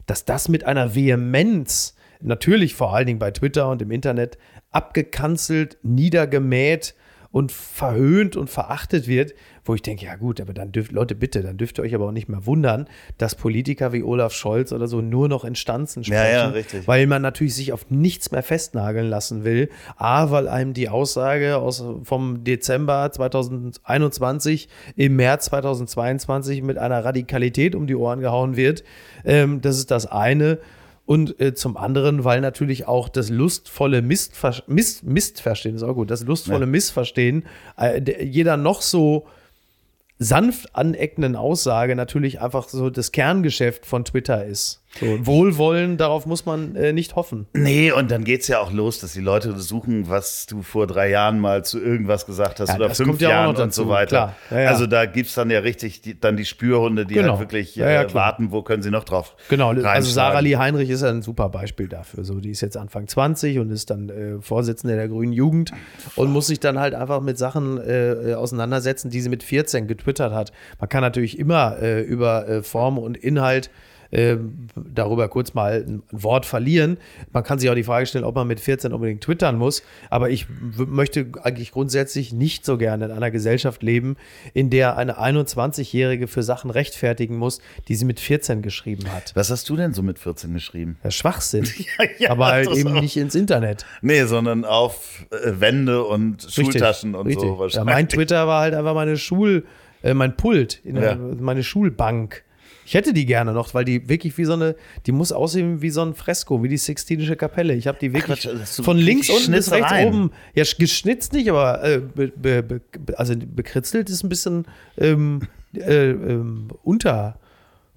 dass das mit einer Vehemenz, natürlich vor allen Dingen bei Twitter und im Internet abgekanzelt, niedergemäht und verhöhnt und verachtet wird, wo ich denke, ja gut, aber dann dürft, Leute, bitte, dann dürft ihr euch aber auch nicht mehr wundern, dass Politiker wie Olaf Scholz oder so nur noch in Stanzen sprechen. Ja, ja. Weil man natürlich sich auf nichts mehr festnageln lassen will. A, weil einem die Aussage aus, vom Dezember 2021 im März 2022 mit einer Radikalität um die Ohren gehauen wird. Ähm, das ist das eine. Und äh, zum anderen, weil natürlich auch das lustvolle Mistver Mist Mistverstehen, ist auch gut, das lustvolle Ja. Missverstehen äh, der- jeder noch so sanft aneckenden Aussage natürlich einfach so das Kerngeschäft von Twitter ist. So, Wohlwollen, darauf muss man äh, nicht hoffen. Nee, und dann geht's ja auch los, dass die Leute suchen, was du vor drei Jahren mal zu irgendwas gesagt hast Ja, oder fünf ja Jahren noch und so weiter. Ja, ja. Also da gibt's dann ja richtig die, dann die Spürhunde, die Genau. halt wirklich Ja, ja, äh, warten, wo können sie noch drauf Genau, also. Sarah Lee Heinrich ist ja ein super Beispiel dafür. So, die ist jetzt Anfang 20 und ist dann äh, Vorsitzende der Grünen Jugend und muss sich dann halt einfach mit Sachen äh, äh, auseinandersetzen, die sie mit 14 getwittert hat. Man kann natürlich immer äh, über Form und Inhalt äh, darüber kurz mal ein Wort verlieren. Man kann sich auch die Frage stellen, ob man mit 14 unbedingt twittern muss. Aber ich möchte eigentlich grundsätzlich nicht so gerne in einer Gesellschaft leben, in der eine 21-Jährige für Sachen rechtfertigen muss, die sie mit 14 geschrieben hat. Was hast du denn so mit 14 geschrieben? Ja, Schwachsinn. ja, aber halt eben auch. nicht ins Internet. Nee, sondern auf äh, Wände und Schultaschen und richtig. so Ja, wahrscheinlich. mein Twitter war halt einfach meine Schul, äh, mein Pult, Ja. meine Schulbank. Ich hätte die gerne noch, weil die wirklich wie so eine, die muss aussehen wie so ein Fresko, wie die Sixtinische Kapelle. Ich habe die wirklich Quatsch, das ist so von links unten bis rechts Schnitzereien. oben, ja sch- geschnitzt nicht, aber äh, be, be, also bekritzelt ist ein bisschen ähm, äh, ähm,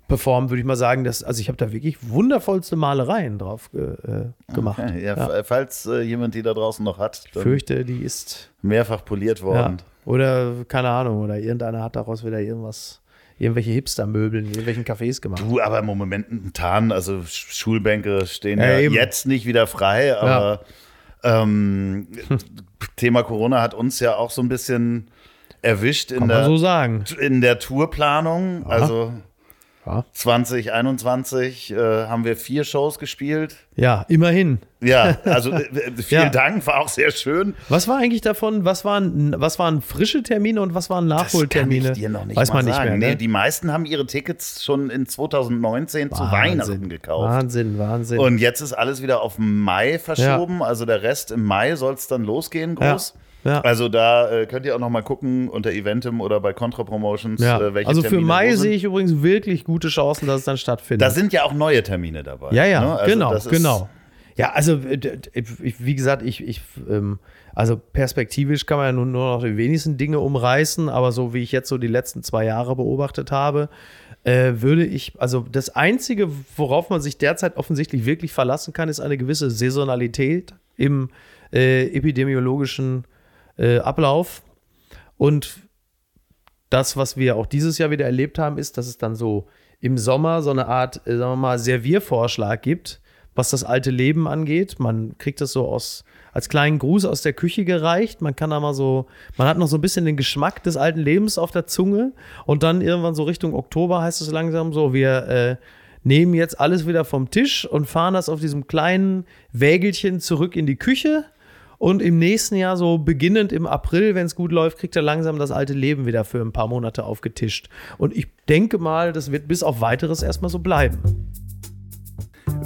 unterperformt, würde ich mal sagen. Dass, also ich habe da wirklich wundervollste Malereien drauf ge, äh, gemacht. Okay, ja, Ja. Falls äh, jemand die da draußen noch hat, Ich fürchte, die ist mehrfach poliert Ja. worden. Oder keine Ahnung, oder irgendeiner hat daraus wieder irgendwas, irgendwelche Hipster-Möbel in irgendwelchen Cafés gemacht. Du, aber momentan, also Sch- Schulbänke stehen Ja, ja, jetzt nicht wieder frei, aber ähm, Thema Corona hat uns ja auch so ein bisschen erwischt in der, so sagen. in der Tourplanung. Also Ja. 2021 äh, haben wir vier Shows gespielt. Ja, immerhin. Ja, also äh, äh, vielen Ja. Dank, war auch sehr schön. Was war eigentlich davon, was waren, was waren frische Termine und was waren Das Nachholtermine? kann ich dir noch nicht Weiß man nicht sagen. mehr. Nee, Ne? die meisten haben ihre Tickets schon in 2019 zu Weihnachten gekauft. Wahnsinn, Wahnsinn. Und jetzt ist alles wieder auf Mai verschoben. Also der Rest im Mai soll es dann losgehen, groß. Ja, ja. Also da äh, könnt ihr auch noch mal gucken unter Eventim oder bei Contra Promotions, ja. äh, also für Termine Mai sehe ich übrigens wirklich gute Chancen, dass es dann stattfindet. Da sind ja auch neue Termine dabei. Ja, ja, ne? Also genau, genau. Ja, also äh, wie gesagt, ich, ich ähm, also perspektivisch kann man ja nun nur noch die wenigsten Dinge umreißen, aber so wie ich jetzt so die letzten zwei Jahre beobachtet habe, äh, würde ich, also das Einzige, worauf man sich derzeit offensichtlich wirklich verlassen kann, ist eine gewisse Saisonalität im äh, epidemiologischen äh, Ablauf. Und das, was wir auch dieses Jahr wieder erlebt haben, ist, dass es dann so im Sommer so eine Art, äh, sagen wir mal, Serviervorschlag gibt, was das alte Leben angeht. Man kriegt das so aus, als kleinen Gruß aus der Küche gereicht. Man kann da mal so, man hat noch so ein bisschen den Geschmack des alten Lebens auf der Zunge. Und dann irgendwann so Richtung Oktober heißt es langsam so, wir äh, nehmen jetzt alles wieder vom Tisch und fahren das auf diesem kleinen Wägelchen zurück in die Küche. Und im nächsten Jahr, so beginnend im April, wenn es gut läuft, kriegt er langsam das alte Leben wieder für ein paar Monate aufgetischt. Und ich denke mal, das wird bis auf weiteres erstmal so bleiben.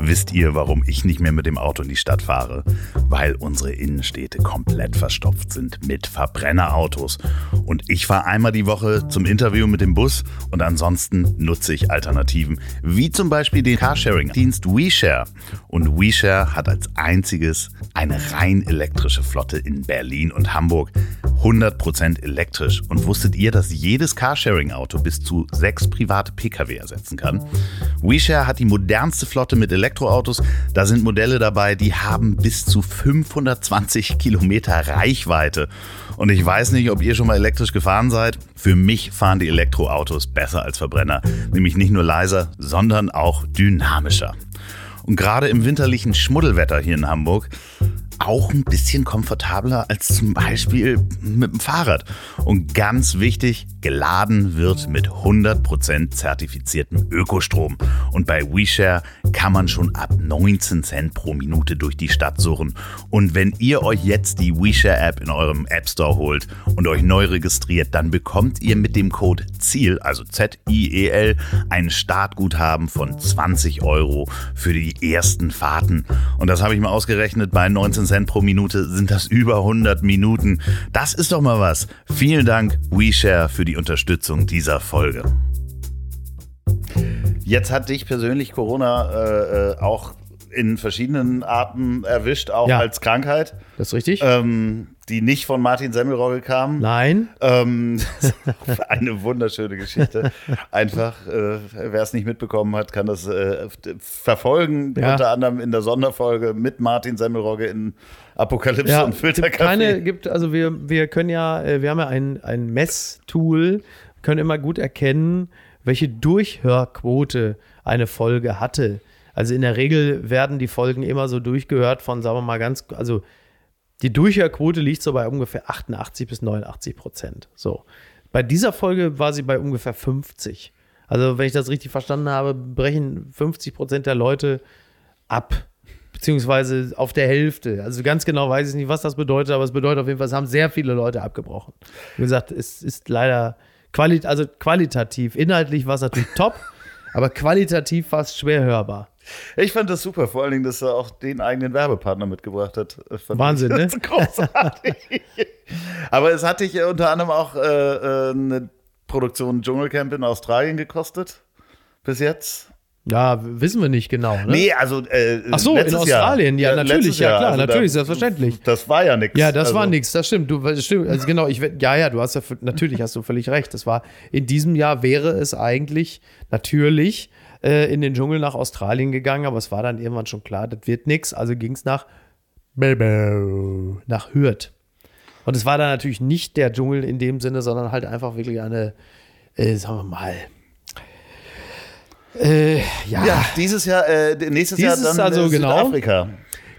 Wisst ihr, warum ich nicht mehr mit dem Auto in die Stadt fahre? Weil unsere Innenstädte komplett verstopft sind mit Verbrennerautos. Und ich fahre einmal die Woche zum Interview mit dem Bus und ansonsten nutze ich Alternativen, wie zum Beispiel den Carsharing-Dienst WeShare. Und WeShare hat als einziges eine rein elektrische Flotte in Berlin und Hamburg. 100% elektrisch. Und wusstet ihr, dass jedes Carsharing-Auto bis zu sechs private Pkw ersetzen kann? WeShare hat die modernste Flotte mit Elektroautos. Da sind Modelle dabei, die haben bis zu 520 Kilometer Reichweite. Und ich weiß nicht, ob ihr schon mal elektrisch gefahren seid. Für mich fahren die Elektroautos besser als Verbrenner. Nämlich nicht nur leiser, sondern auch dynamischer. Und gerade im winterlichen Schmuddelwetter hier in Hamburg auch ein bisschen komfortabler als zum Beispiel mit dem Fahrrad. Und ganz wichtig, geladen wird mit 100% zertifiziertem Ökostrom. Und bei WeShare kann man schon ab 19 Cent pro Minute durch die Stadt suchen. Und wenn ihr euch jetzt die WeShare-App in eurem App Store holt und euch neu registriert, dann bekommt ihr mit dem Code ZIEL, also Z-I-E-L, ein Startguthaben von 20 Euro für die ersten Fahrten. Und das habe ich mal ausgerechnet, bei 19 Cent pro Minute sind das über 100 Minuten. Das ist doch mal was. Vielen Dank, WeShare, für die Unterstützung dieser Folge. Jetzt hat dich persönlich Corona äh, äh auch in verschiedenen Arten erwischt, auch ja. als Krankheit. Das ist richtig. Ähm, die nicht von Martin Semmelrogge kam. Nein. Ähm, eine wunderschöne Geschichte. Einfach, äh, wer es nicht mitbekommen hat, kann das äh, verfolgen. Ja. Unter anderem in der Sonderfolge mit Martin Semmelrogge in Apokalypse ja, und Filterkaffee. Keine gibt, also wir, wir können ja, äh, wir haben ja ein, ein Messtool, können immer gut erkennen, welche Durchhörquote eine Folge hatte. Also in der Regel werden die Folgen immer so durchgehört von, sagen wir mal ganz, also die Durchhörquote liegt so bei ungefähr 88 bis 89 Prozent. So. Bei dieser Folge war sie bei ungefähr 50. Also, wenn ich das richtig verstanden habe, brechen 50 Prozent der Leute ab. Beziehungsweise auf der Hälfte. Also ganz genau weiß ich nicht, was das bedeutet, aber es bedeutet auf jeden Fall, es haben sehr viele Leute abgebrochen. Wie gesagt, es ist leider qualit also qualitativ, inhaltlich war es natürlich top, aber qualitativ war es schwer hörbar. Ich fand das super, vor allen Dingen, dass er auch den eigenen Werbepartner mitgebracht hat. Wahnsinn, ne? Großartig. Aber es hat dich unter anderem auch äh, äh, eine Produktion Dschungelcamp in Australien gekostet. Bis jetzt. Ja, wissen wir nicht genau. Ne? Nee, also. Äh, Ach so, in Australien, Jahr. ja, natürlich, ja klar, also natürlich, da, selbstverständlich. Das war ja nichts. Ja, das also. war nichts, das stimmt. Du, stimmt. Also genau, ich, ja, ja, du hast ja, natürlich hast du völlig recht. Das war, in diesem Jahr wäre es eigentlich natürlich äh, in den Dschungel nach Australien gegangen, aber es war dann irgendwann schon klar, das wird nichts. Also ging es nach, nach Hürth. Und es war dann natürlich nicht der Dschungel in dem Sinne, sondern halt einfach wirklich eine, äh, sagen wir mal, äh, ja. ja. dieses Jahr, äh, nächstes dieses Jahr dann also äh, genau, Südafrika.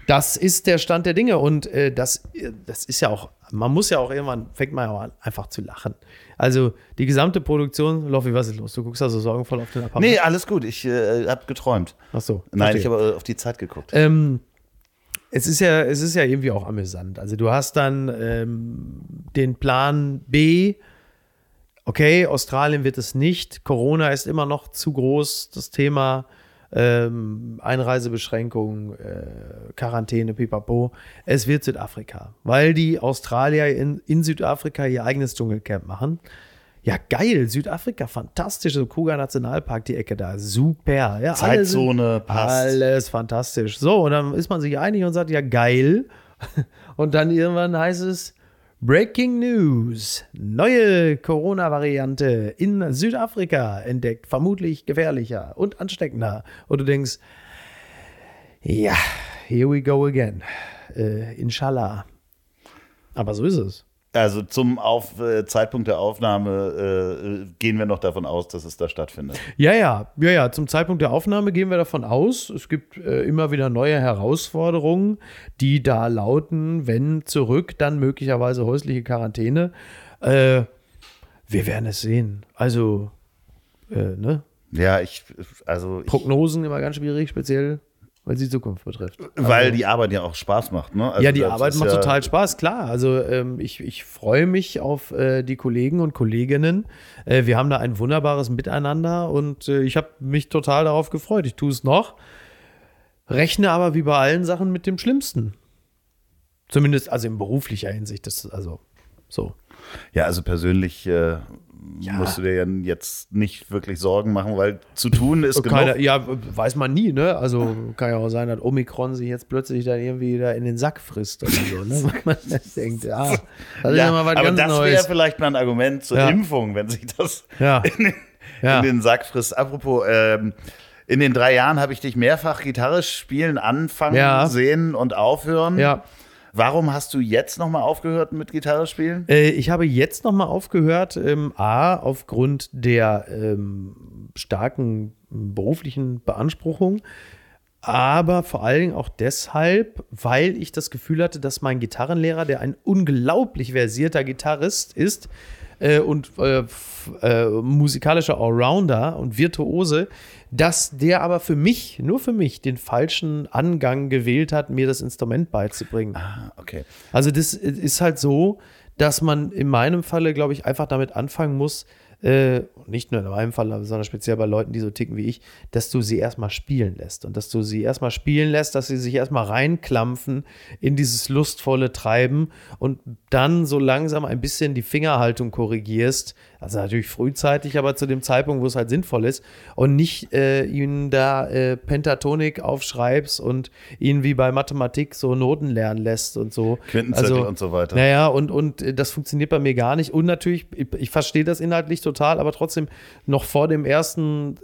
Das ist der Stand der Dinge und äh, das, das ist ja auch, man muss ja auch irgendwann, fängt man ja auch an, einfach zu lachen. Also die gesamte Produktion, Loffi, was ist los? Du guckst da so sorgenvoll auf den Apparat. Nee, alles gut. Ich äh, habe geträumt. Ach so. Nein, ich habe auf die Zeit geguckt. Ähm, es ist ja, es ist ja irgendwie auch amüsant. Also du hast dann ähm, den Plan B. Okay, Australien wird es nicht. Corona ist immer noch zu groß. Das Thema ähm, Einreisebeschränkungen, äh, Quarantäne, pipapo. Es wird Südafrika, weil die Australier in, in Südafrika ihr eigenes Dschungelcamp machen. Ja, geil, Südafrika, fantastisch. So Kuga Nationalpark, die Ecke da, super. Ja, Zeitzone alles, passt. Alles fantastisch. So, und dann ist man sich einig und sagt, ja, geil. Und dann irgendwann heißt es, Breaking News. Neue Corona-Variante in Südafrika entdeckt. Vermutlich gefährlicher und ansteckender. Und du denkst, ja, here we go again. Äh, inshallah. Aber so ist es. Also zum Auf, äh, Zeitpunkt der Aufnahme äh, gehen wir noch davon aus, dass es da stattfindet. Ja, ja, ja, ja. Zum Zeitpunkt der Aufnahme gehen wir davon aus. Es gibt äh, immer wieder neue Herausforderungen, die da lauten, wenn zurück, dann möglicherweise häusliche Quarantäne. Äh, wir werden es sehen. Also, äh, ne? Ja, ich, also. Prognosen immer ganz schwierig, speziell weil sie Zukunft betrifft. Weil also, die Arbeit ja auch Spaß macht, ne? Also ja, die Arbeit macht ja total Spaß, klar. Also ähm, ich, ich freue mich auf äh, die Kollegen und Kolleginnen. Äh, wir haben da ein wunderbares Miteinander und äh, ich habe mich total darauf gefreut. Ich tue es noch, rechne aber wie bei allen Sachen mit dem Schlimmsten. Zumindest also in beruflicher Hinsicht. Das also so. Ja, also persönlich äh, musst du dir ja jetzt nicht wirklich Sorgen machen, weil zu tun ist genug. Keine, ja, weiß man nie, ne? Also kann ja auch sein, dass Omikron sich jetzt plötzlich dann irgendwie da in den Sack frisst oder so, ne? Weil man denkt, ja, das ja was aber das wäre vielleicht mal ein Argument zur Ja. Impfung, wenn sich das Ja. in, den, Ja. in den Sack frisst. Apropos, ähm, in den drei Jahren habe ich dich mehrfach Gitarre spielen, anfangen, Ja. sehen und aufhören. Ja. Warum hast du jetzt nochmal aufgehört mit Gitarre spielen? Äh, ich habe jetzt nochmal aufgehört, ähm, A, aufgrund der ähm, starken beruflichen Beanspruchung, aber vor allen Dingen auch deshalb, weil ich das Gefühl hatte, dass mein Gitarrenlehrer, der ein unglaublich versierter Gitarrist ist äh, und äh, äh, musikalischer Allrounder und Virtuose, dass der aber für mich, nur für mich, den falschen Angang gewählt hat, mir das Instrument beizubringen. Ah, okay. Also das ist halt so, dass man in meinem Falle, glaube ich, einfach damit anfangen muss, äh, nicht nur in meinem Fall, sondern speziell bei Leuten, die so ticken wie ich, dass du sie erstmal spielen lässt und dass du sie erstmal spielen lässt, dass sie sich erstmal reinklampfen in dieses lustvolle Treiben und dann so langsam ein bisschen die Fingerhaltung korrigierst. Also natürlich frühzeitig, aber zu dem Zeitpunkt, wo es halt sinnvoll ist und nicht äh, ihnen da äh, Pentatonik aufschreibst und ihnen wie bei Mathematik so Noten lernen lässt und so. Quintenzettel und so weiter. Naja, und, und äh, das funktioniert bei mir gar nicht. Und natürlich, ich, ich verstehe das inhaltlich total, aber trotzdem noch vor dem ersten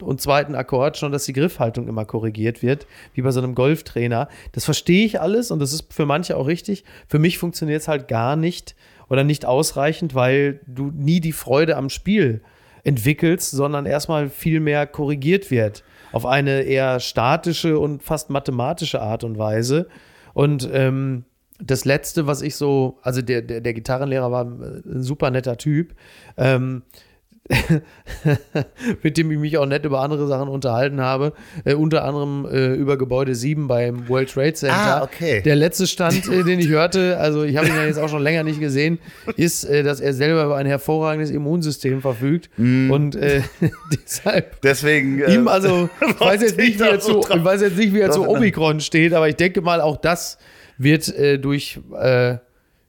äh, und zweiten Akkord schon, dass die Griffhaltung immer korrigiert wird, wie bei so einem Golftrainer. Das verstehe ich alles und das ist für manche auch richtig. Für mich funktioniert es halt gar nicht oder nicht ausreichend, weil du nie die Freude am Spiel entwickelst, sondern erstmal viel mehr korrigiert wird auf eine eher statische und fast mathematische Art und Weise. Und ähm, das letzte, was ich so, also der, der, der Gitarrenlehrer war ein super netter Typ, ähm, mit dem ich mich auch nett über andere Sachen unterhalten habe, äh, unter anderem äh, über Gebäude 7 beim World Trade Center. Ah, okay. Der letzte Stand, äh, den ich hörte, also ich habe ihn ja jetzt auch schon länger nicht gesehen, ist, äh, dass er selber über ein hervorragendes Immunsystem verfügt und äh, deshalb Deswegen. äh, ihm also, ich weiß jetzt nicht, wie er zu, ich weiß jetzt nicht, wie er zu Omikron steht, aber ich denke mal, auch das wird äh, durch äh,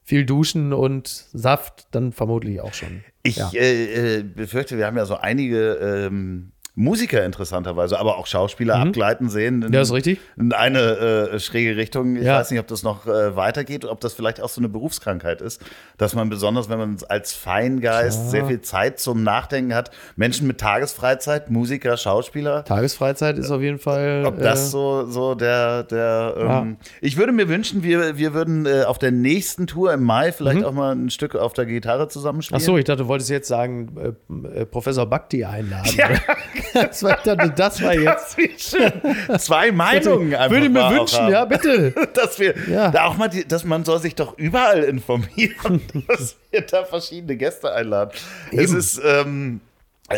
viel Duschen und Saft dann vermutlich auch schon. Ich ja. äh, äh, befürchte, wir haben ja so einige ähm, Musiker interessanterweise, aber auch Schauspieler abgleiten sehen. In, Mhm. Ja, ist richtig. In eine äh, schräge Richtung. Ich Ja. weiß nicht, ob das noch äh, weitergeht, ob das vielleicht auch so eine Berufskrankheit ist, dass man besonders, wenn man als Feingeist sehr viel Zeit zum Nachdenken hat, Menschen mit Tagesfreizeit, Musiker, Schauspieler, Tagesfreizeit ist auf jeden Fall. ob das äh, so, so der, der ähm, Ja. ich würde mir wünschen, wir, wir würden äh, auf der nächsten Tour im Mai vielleicht Mhm. auch mal ein Stück auf der Gitarre zusammenspielen. Ach so, ich dachte, du wolltest jetzt sagen, äh, äh, Professor Bakti einladen. das, war, dachte, das war jetzt. Das. Zwei Meinungen einfach Würde mir wünschen, ja, bitte. Dass wir Ja. da auch mal, die, dass man soll sich doch überall informieren, dass wir da verschiedene Gäste einladen. Es ist ähm, äh,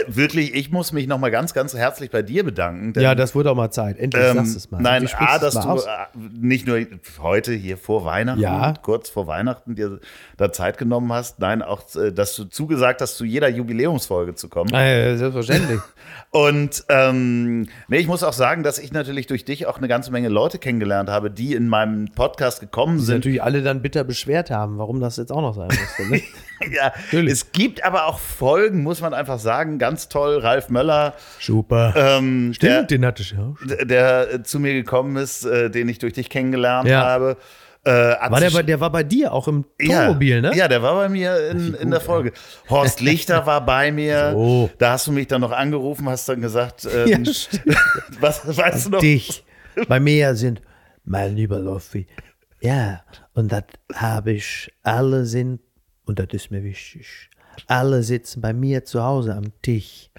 wirklich, ich muss mich noch mal ganz, ganz herzlich bei dir bedanken. denn, Ja, das wurde auch mal Zeit. Endlich ähm, sagst du es mal. Nein, A, es dass du aus? äh, nicht nur heute hier vor Weihnachten, Ja. kurz vor Weihnachten dir da Zeit genommen hast, nein, auch, äh, dass du zugesagt hast, zu jeder Jubiläumsfolge zu kommen. Äh, selbstverständlich. Und ähm, nee, ich muss auch sagen, dass ich natürlich durch dich auch eine ganze Menge Leute kennengelernt habe, die in meinem Podcast gekommen Die sind. natürlich alle dann bitter beschwert haben, warum das jetzt auch noch sein musste. Ne? ja, Natürlich. es gibt aber auch Folgen, muss man einfach sagen, ganz toll. Ralf Möller, Super. ähm, der, den hatte ich ja. der äh, zu mir gekommen ist, äh, den ich durch dich kennengelernt Ja. habe. Äh, War der, bei, der war bei dir auch im Tonmobil, ne? Ja, der war bei mir in, in der Folge. Horst Lichter war bei mir. So. Da hast du mich dann noch angerufen, hast dann gesagt, ähm, Ja, stimmt. was weißt du noch? dich. Bei mir sind, mein lieber Loffi, ja, und das habe ich, alle sind, und das ist mir wichtig, alle sitzen bei mir zu Hause am Tisch.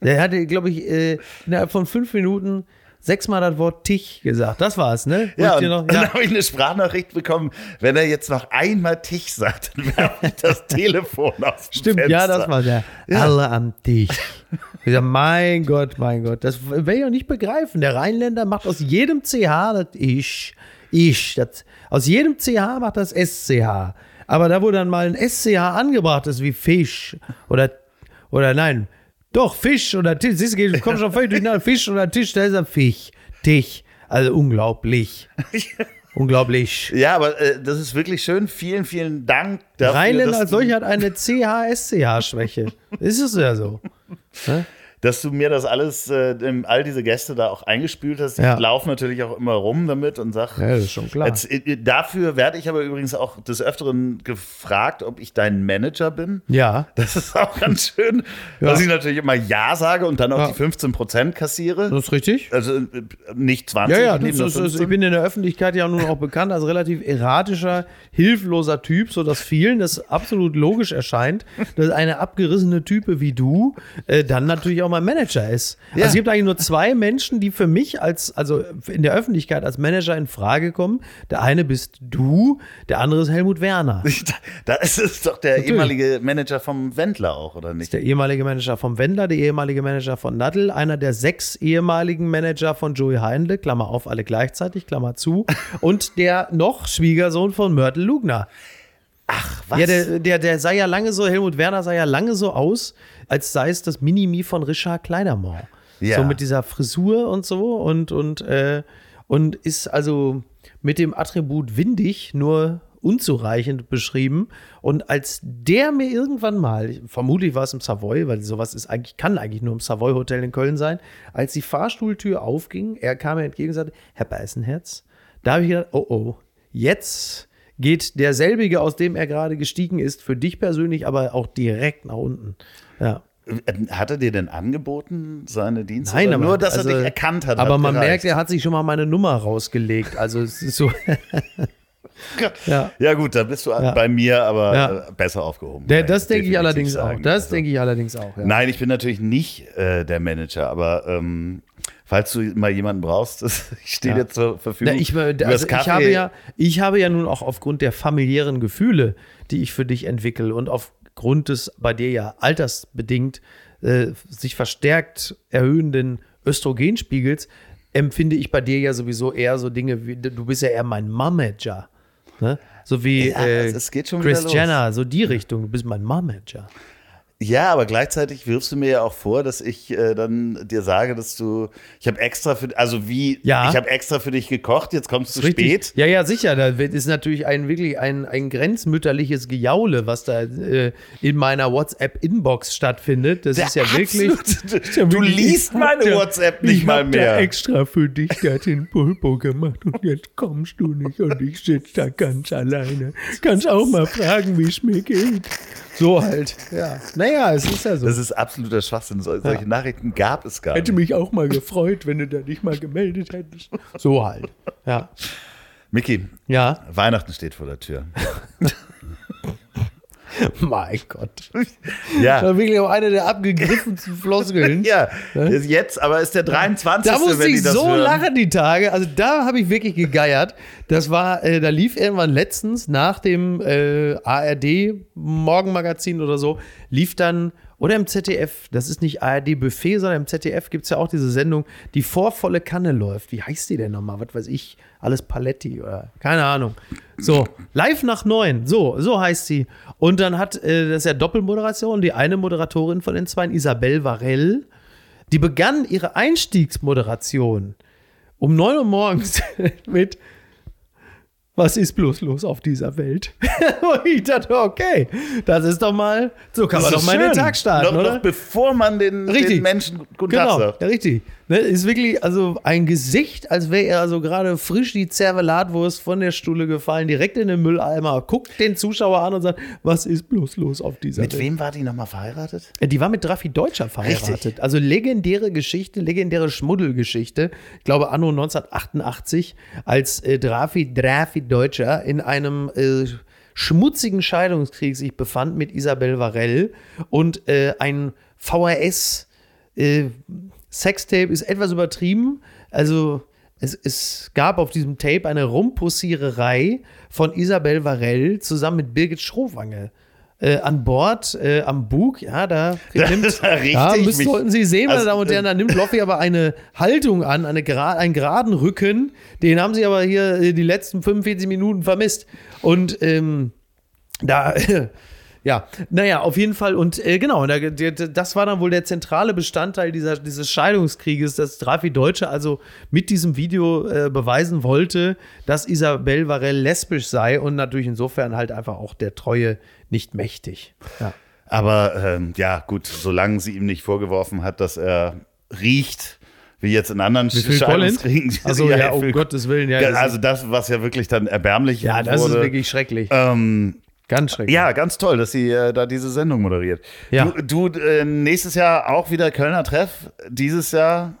Der hatte, glaube ich, äh, innerhalb von fünf Minuten sechsmal das Wort Tisch gesagt. Das war's, ne? Wo Ja, noch, dann habe ich eine Sprachnachricht bekommen, wenn er jetzt noch einmal Tisch sagt, dann werfe ich das Telefon aus dem Stimmt, Fenster. ja, das war der. Alle am Tisch. Ich sag, mein Gott, mein Gott, das werde ich auch nicht begreifen. Der Rheinländer macht aus jedem CH das Ich, Ich. Das, aus jedem CH macht das SCH. Aber da, wo dann mal ein SCH angebracht ist, wie Fisch oder, oder nein, doch, Fisch oder Tisch, siehst du, komm schon völlig durcheinander, Fisch oder Tisch, da ist ein Fisch, Tisch. Also unglaublich. Unglaublich. Ja, aber äh, das ist wirklich schön. Vielen, vielen Dank dafür. Rheinland als solcher hat eine CH-SCH-Schwäche. Ist es ja so. Ne? dass du mir das alles, äh, all diese Gäste da auch eingespült hast. Ja. Ich laufe natürlich auch immer rum damit und sag, Ja, das ist schon klar. Jetzt, äh, dafür werde ich aber übrigens auch des Öfteren gefragt, ob ich dein Manager bin. Ja. Das ist auch ganz schön, Ja. dass ich natürlich immer Ja sage und dann auch Ja. die 15% kassiere. Das ist richtig. Also äh, nicht 20, Ja, ja, das 15. ich bin in der Öffentlichkeit ja nun auch bekannt als relativ erratischer, hilfloser Typ, sodass vielen das absolut logisch erscheint, dass eine abgerissene Type wie du äh, dann natürlich auch mein Manager ist. Ja. Also es gibt eigentlich nur zwei Menschen, die für mich als, also in der Öffentlichkeit als Manager in Frage kommen. Der eine bist du, der andere ist Helmut Werner. Da ist es doch der ehemalige Manager vom Wendler auch, oder nicht? Der ehemalige Manager vom Wendler, der ehemalige Manager von Nadel, einer der sechs ehemaligen Manager von Joey Heindle, Klammer auf, alle gleichzeitig, Klammer zu, und der noch Schwiegersohn von Mörtel Lugner. Ach, was? Ja, der, der, der sah ja lange so, Helmut Werner sah ja lange so aus, als sei es das Minimi von Richard Kleidermann. Ja. So mit dieser Frisur und so und, und, äh, und ist also mit dem Attribut windig nur unzureichend beschrieben. Und als der mir irgendwann mal, vermutlich war es im Savoy, weil sowas ist eigentlich, kann eigentlich nur im Savoy Hotel in Köln sein, als die Fahrstuhltür aufging, er kam mir entgegen und sagte, Herr Beißenherz, da habe ich gedacht, oh oh, jetzt geht derselbige, aus dem er gerade gestiegen ist, für dich persönlich, aber auch direkt nach unten. Ja. Hat er dir denn angeboten, seine Dienste? Nein, aber nur, dass also, er dich erkannt hat. Aber hat man gereicht? merkt, er hat sich schon mal meine Nummer rausgelegt. Also es ist so. ja. Ja, gut, da bist du bei mir aber Ja. äh, besser aufgehoben. Der, das denke ich allerdings sagen. auch. Das Also- denke ich allerdings auch. Ja. Nein, ich bin natürlich nicht äh, der Manager, aber ähm, falls du mal jemanden brauchst, ich stehe Ja. dir zur Verfügung. Na, ich, äh, also ich, habe ja, ich habe ja nun auch aufgrund der familiären Gefühle, die ich für dich entwickle und aufgrund des bei dir ja altersbedingt äh, sich verstärkt erhöhenden Östrogenspiegels, empfinde ich bei dir ja sowieso eher so Dinge wie, du bist ja eher mein Manager. Ne? So wie Ja, äh, es geht schon Chris. Jenner, so die Richtung, du bist mein Manager. Ja, aber gleichzeitig wirfst du mir ja auch vor, dass ich äh, dann dir sage, dass du, ich habe extra für, also wie, Ja. ich habe extra für dich gekocht, jetzt kommst du Richtig. spät. Ja, ja, sicher. Da wird- ist natürlich ein wirklich ein, ein grenzmütterliches Gejaule, was da äh, in meiner WhatsApp-Inbox stattfindet. Das ist ja wirklich. absolute- du liest ich meine da- WhatsApp nicht ich mal mehr. Da extra für dich da den Pulpo gemacht und jetzt kommst du nicht und ich sitze da ganz alleine. Kannst auch mal fragen, wie es mir geht. So halt. Ja. Naja, es ist ja so. Das ist absoluter Schwachsinn. Sol solche Nachrichten gab es gar Hätte nicht. mich auch mal gefreut, wenn du da dich mal gemeldet hättest. So halt. Ja. Micky, Ja. Weihnachten steht vor der Tür. Mein Gott. Ja. Das war wirklich auch eine der abgegriffensten Floskeln. Ja, ist jetzt, aber ist der 23. Da musste ich so hören. lachen die Tage. Also da habe ich wirklich gegeiert. Das war, äh, da lief irgendwann letztens nach dem äh, ARD Morgenmagazin oder so, lief dann, oder im ZDF, das ist nicht ARD Buffet, sondern im ZDF gibt es ja auch diese Sendung, die vor volle Kanne läuft. Wie heißt die denn nochmal? Was weiß ich? Alles Paletti oder keine Ahnung. So, live nach neun. So, so heißt sie. Und dann hat, äh, das ist ja Doppelmoderation, die eine Moderatorin von den zwei, Isabelle Varell, die begann ihre Einstiegsmoderation um 9 Uhr morgens mit Was ist bloß los auf dieser Welt? Und ich dachte, okay, das ist doch mal, so kann man Das doch ist mal den. Tag starten, noch, oder? Noch bevor man den, den Menschen guten Genau, Tag sagt. ja, richtig. Ne, ist wirklich, also ein Gesicht, als wäre er so gerade frisch die Zervelatwurst von der Stuhle gefallen, direkt in den Mülleimer, guckt den Zuschauer an und sagt, was ist bloß los auf dieser Mit Welt? wem war die nochmal verheiratet? Äh, Die war mit Drafi Deutscher verheiratet. Richtig. Also legendäre Geschichte, legendäre Schmuddelgeschichte. Ich glaube, anno 1988, als äh, Drafi, Drafi Deutscher in einem äh, schmutzigen Scheidungskrieg sich befand mit Isabel Varell und äh, ein VHS äh, Sextape ist etwas übertrieben. Also es, es gab auf diesem Tape eine Rumpussiererei von Isabel Varell zusammen mit Birgit Schrowange. Äh, an Bord, äh, am Bug, ja, da nimmt, ja müssen, sollten Sie sehen, meine Also, Damen und Herren, da nimmt Loffi aber eine Haltung an, eine, gra- einen geraden Rücken, den haben Sie aber hier äh, die letzten 45 Minuten vermisst. Und ähm, da, Ja, naja, auf jeden Fall. Und äh, genau, das war dann wohl der zentrale Bestandteil dieser, dieses Scheidungskrieges, dass Drafi Deutsche also mit diesem Video äh, beweisen wollte, dass Isabel Varell lesbisch sei und natürlich insofern halt einfach auch der Treue nicht mächtig. Ja. Aber ähm, ja, gut, solange sie ihm nicht vorgeworfen hat, dass er riecht, wie jetzt in anderen Scheidungskriegen. Also ja, um Gottes Willen. Ja, Ja, das- also das, was ja wirklich dann erbärmlich ja, das wurde. ist wirklich schrecklich. ähm, Ganz schrecklich. ja, ganz toll, dass sie äh, da diese Sendung moderiert. Ja. Du, du äh, nächstes Jahr auch wieder Kölner Treff. Dieses Jahr.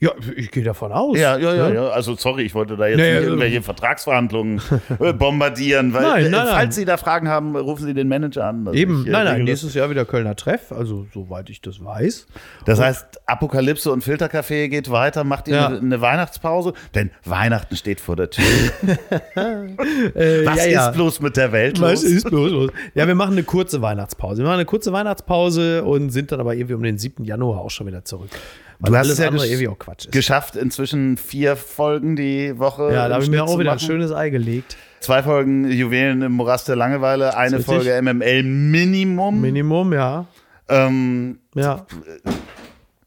Ja, ich gehe davon aus. Ja, ja, ja, ne? ja. Also sorry, ich wollte da jetzt nicht also- irgendwelche Vertragsverhandlungen äh, bombardieren, weil Nein, äh, nein, nein. falls Sie da Fragen haben, rufen Sie den Manager an. Also Eben, ich, äh, nein, nein, nächstes Jahr wieder Kölner Treff, also soweit ich das weiß. Das heißt, Apokalypse und Filterkaffee geht weiter. Macht ihr Ja. eine, Weihnachtspause? Denn Weihnachten steht vor der Tür. Äh, Was ja, ist bloß mit der Welt Was los? ist bloß los? Ja, wir machen eine kurze Weihnachtspause. Wir machen eine kurze Weihnachtspause und sind dann aber irgendwie um den 7. Januar auch schon wieder zurück. Weil Du hast es ja gesch- irgendwie auch Quatsch ist. Geschafft, inzwischen vier Folgen die Woche. Ja, da habe ich mir auch wieder ein schönes Ei gelegt. Zwei Folgen Juwelen im Morast der Langeweile, eine. Folge MML Minimum. Minimum, ja. ähm, Ja.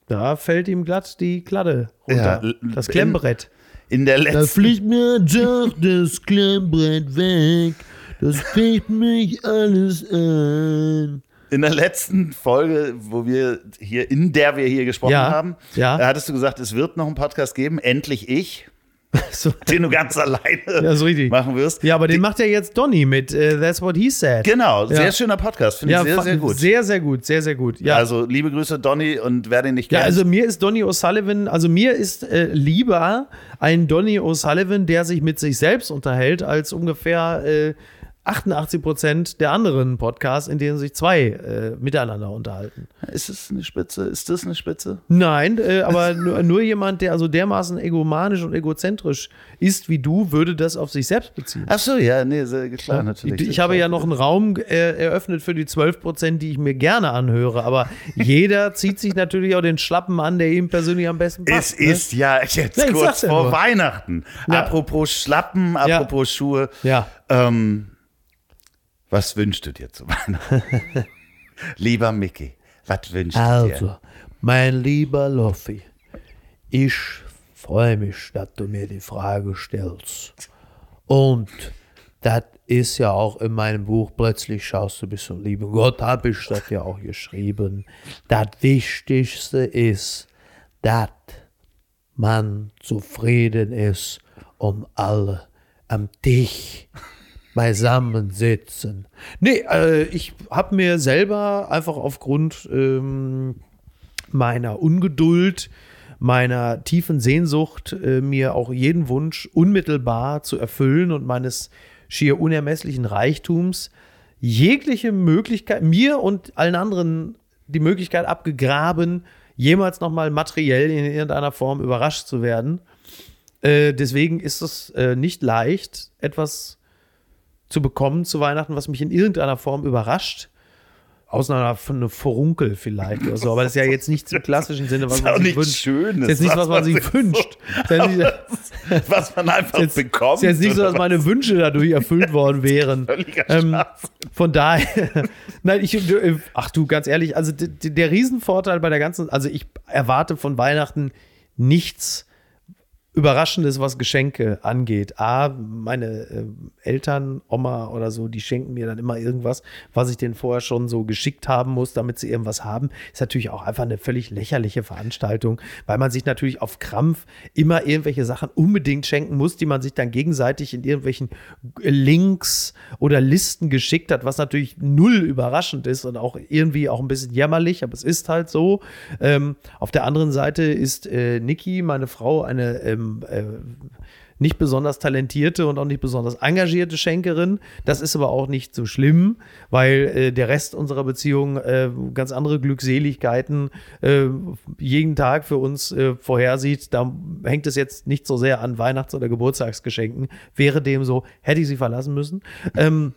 Da fällt ihm glatt die Kladde runter. Ja, das in- Klemmbrett. in der letzten fliegt mir doch das Klemmbrett weg. Das fängt mich alles an. In der letzten Folge, wo wir hier, in der wir hier gesprochen Ja, haben, ja. da hattest du gesagt, es wird noch einen Podcast geben, endlich ich, So. den du ganz alleine Ja, richtig. machen wirst. Ja, aber den macht ja jetzt Donny mit äh, That's What He Said. Genau, sehr Ja. schöner Podcast, finde ja, ich sehr, sehr gut. Sehr, sehr gut, sehr, sehr gut. Ja, Also liebe Grüße, Donny, und wer den nicht ja kennt. also mir ist Donny O'Sullivan, also mir ist äh, lieber ein Donny O'Sullivan, der sich mit sich selbst unterhält, als ungefähr äh, 88 Prozent der anderen Podcasts, in denen sich zwei äh, miteinander unterhalten. ist es eine Spitze? Ist das eine Spitze? Nein, äh, aber nur, nur jemand, der also dermaßen egomanisch und egozentrisch ist wie du, würde das auf sich selbst beziehen. Ach so, ja, nee, sehr klar, natürlich. Ich, ich habe ja noch einen Raum äh, eröffnet für die 12 Prozent, die ich mir gerne anhöre, aber jeder zieht sich natürlich auch den Schlappen an, der ihm persönlich am besten Es passt. ne? ist ja jetzt Ja, kurz ja vor. Weihnachten. Ja. Apropos Schlappen, Ja. apropos Schuhe. Ja. Ähm, was wünschst du dir zu Weihnachten? Lieber Mickey, was wünschst du dir? Also, mein lieber Loffi, ich freue mich, dass du mir die Frage stellst. Und das ist ja auch in meinem Buch, plötzlich schaust du bis zum lieben Gott, habe ich das ja auch geschrieben. Das Wichtigste ist, dass man zufrieden ist und alle am Tisch beisammen sitzen. Nee, äh, ich habe mir selber einfach aufgrund ähm, meiner Ungeduld, meiner tiefen Sehnsucht, äh, mir auch jeden Wunsch unmittelbar zu erfüllen und meines schier unermesslichen Reichtums jegliche Möglichkeit, mir und allen anderen die Möglichkeit abgegraben, jemals nochmal materiell in irgendeiner Form überrascht zu werden. Äh, deswegen ist es äh, nicht leicht, etwas zu bekommen zu Weihnachten, was mich in irgendeiner Form überrascht. Außer einer von einem Furunkel vielleicht oder so. Aber das ist ja jetzt nicht im klassischen Sinne, was man sich wünscht. Schönes, ist jetzt nicht, was man sich wünscht. Was man einfach jetzt, bekommt. ist jetzt nicht so, dass meine Wünsche dadurch erfüllt worden wären. Völliger Ähm, von daher, nein, ich, äh, ach du, ganz ehrlich, also der Riesenvorteil bei der ganzen, also ich erwarte von Weihnachten nichts Überraschendes, was Geschenke angeht. A, meine äh, Eltern, Oma oder so, die schenken mir dann immer irgendwas, was ich denen vorher schon so geschickt haben muss, damit sie irgendwas haben. Ist natürlich auch einfach eine völlig lächerliche Veranstaltung, weil man sich natürlich auf Krampf immer irgendwelche Sachen unbedingt schenken muss, die man sich dann gegenseitig in irgendwelchen Links oder Listen geschickt hat, was natürlich null überraschend ist und auch irgendwie auch ein bisschen jämmerlich, aber es ist halt so. Ähm, auf der anderen Seite ist äh, Niki, meine Frau, eine ähm, äh, nicht besonders talentierte und auch nicht besonders engagierte Schenkerin. Das ist aber auch nicht so schlimm, weil äh, der Rest unserer Beziehung äh, ganz andere Glückseligkeiten äh, jeden Tag für uns äh, vorhersieht. Da hängt es jetzt nicht so sehr an Weihnachts- oder Geburtstagsgeschenken. Wäre dem so, hätte ich sie verlassen müssen. Ähm,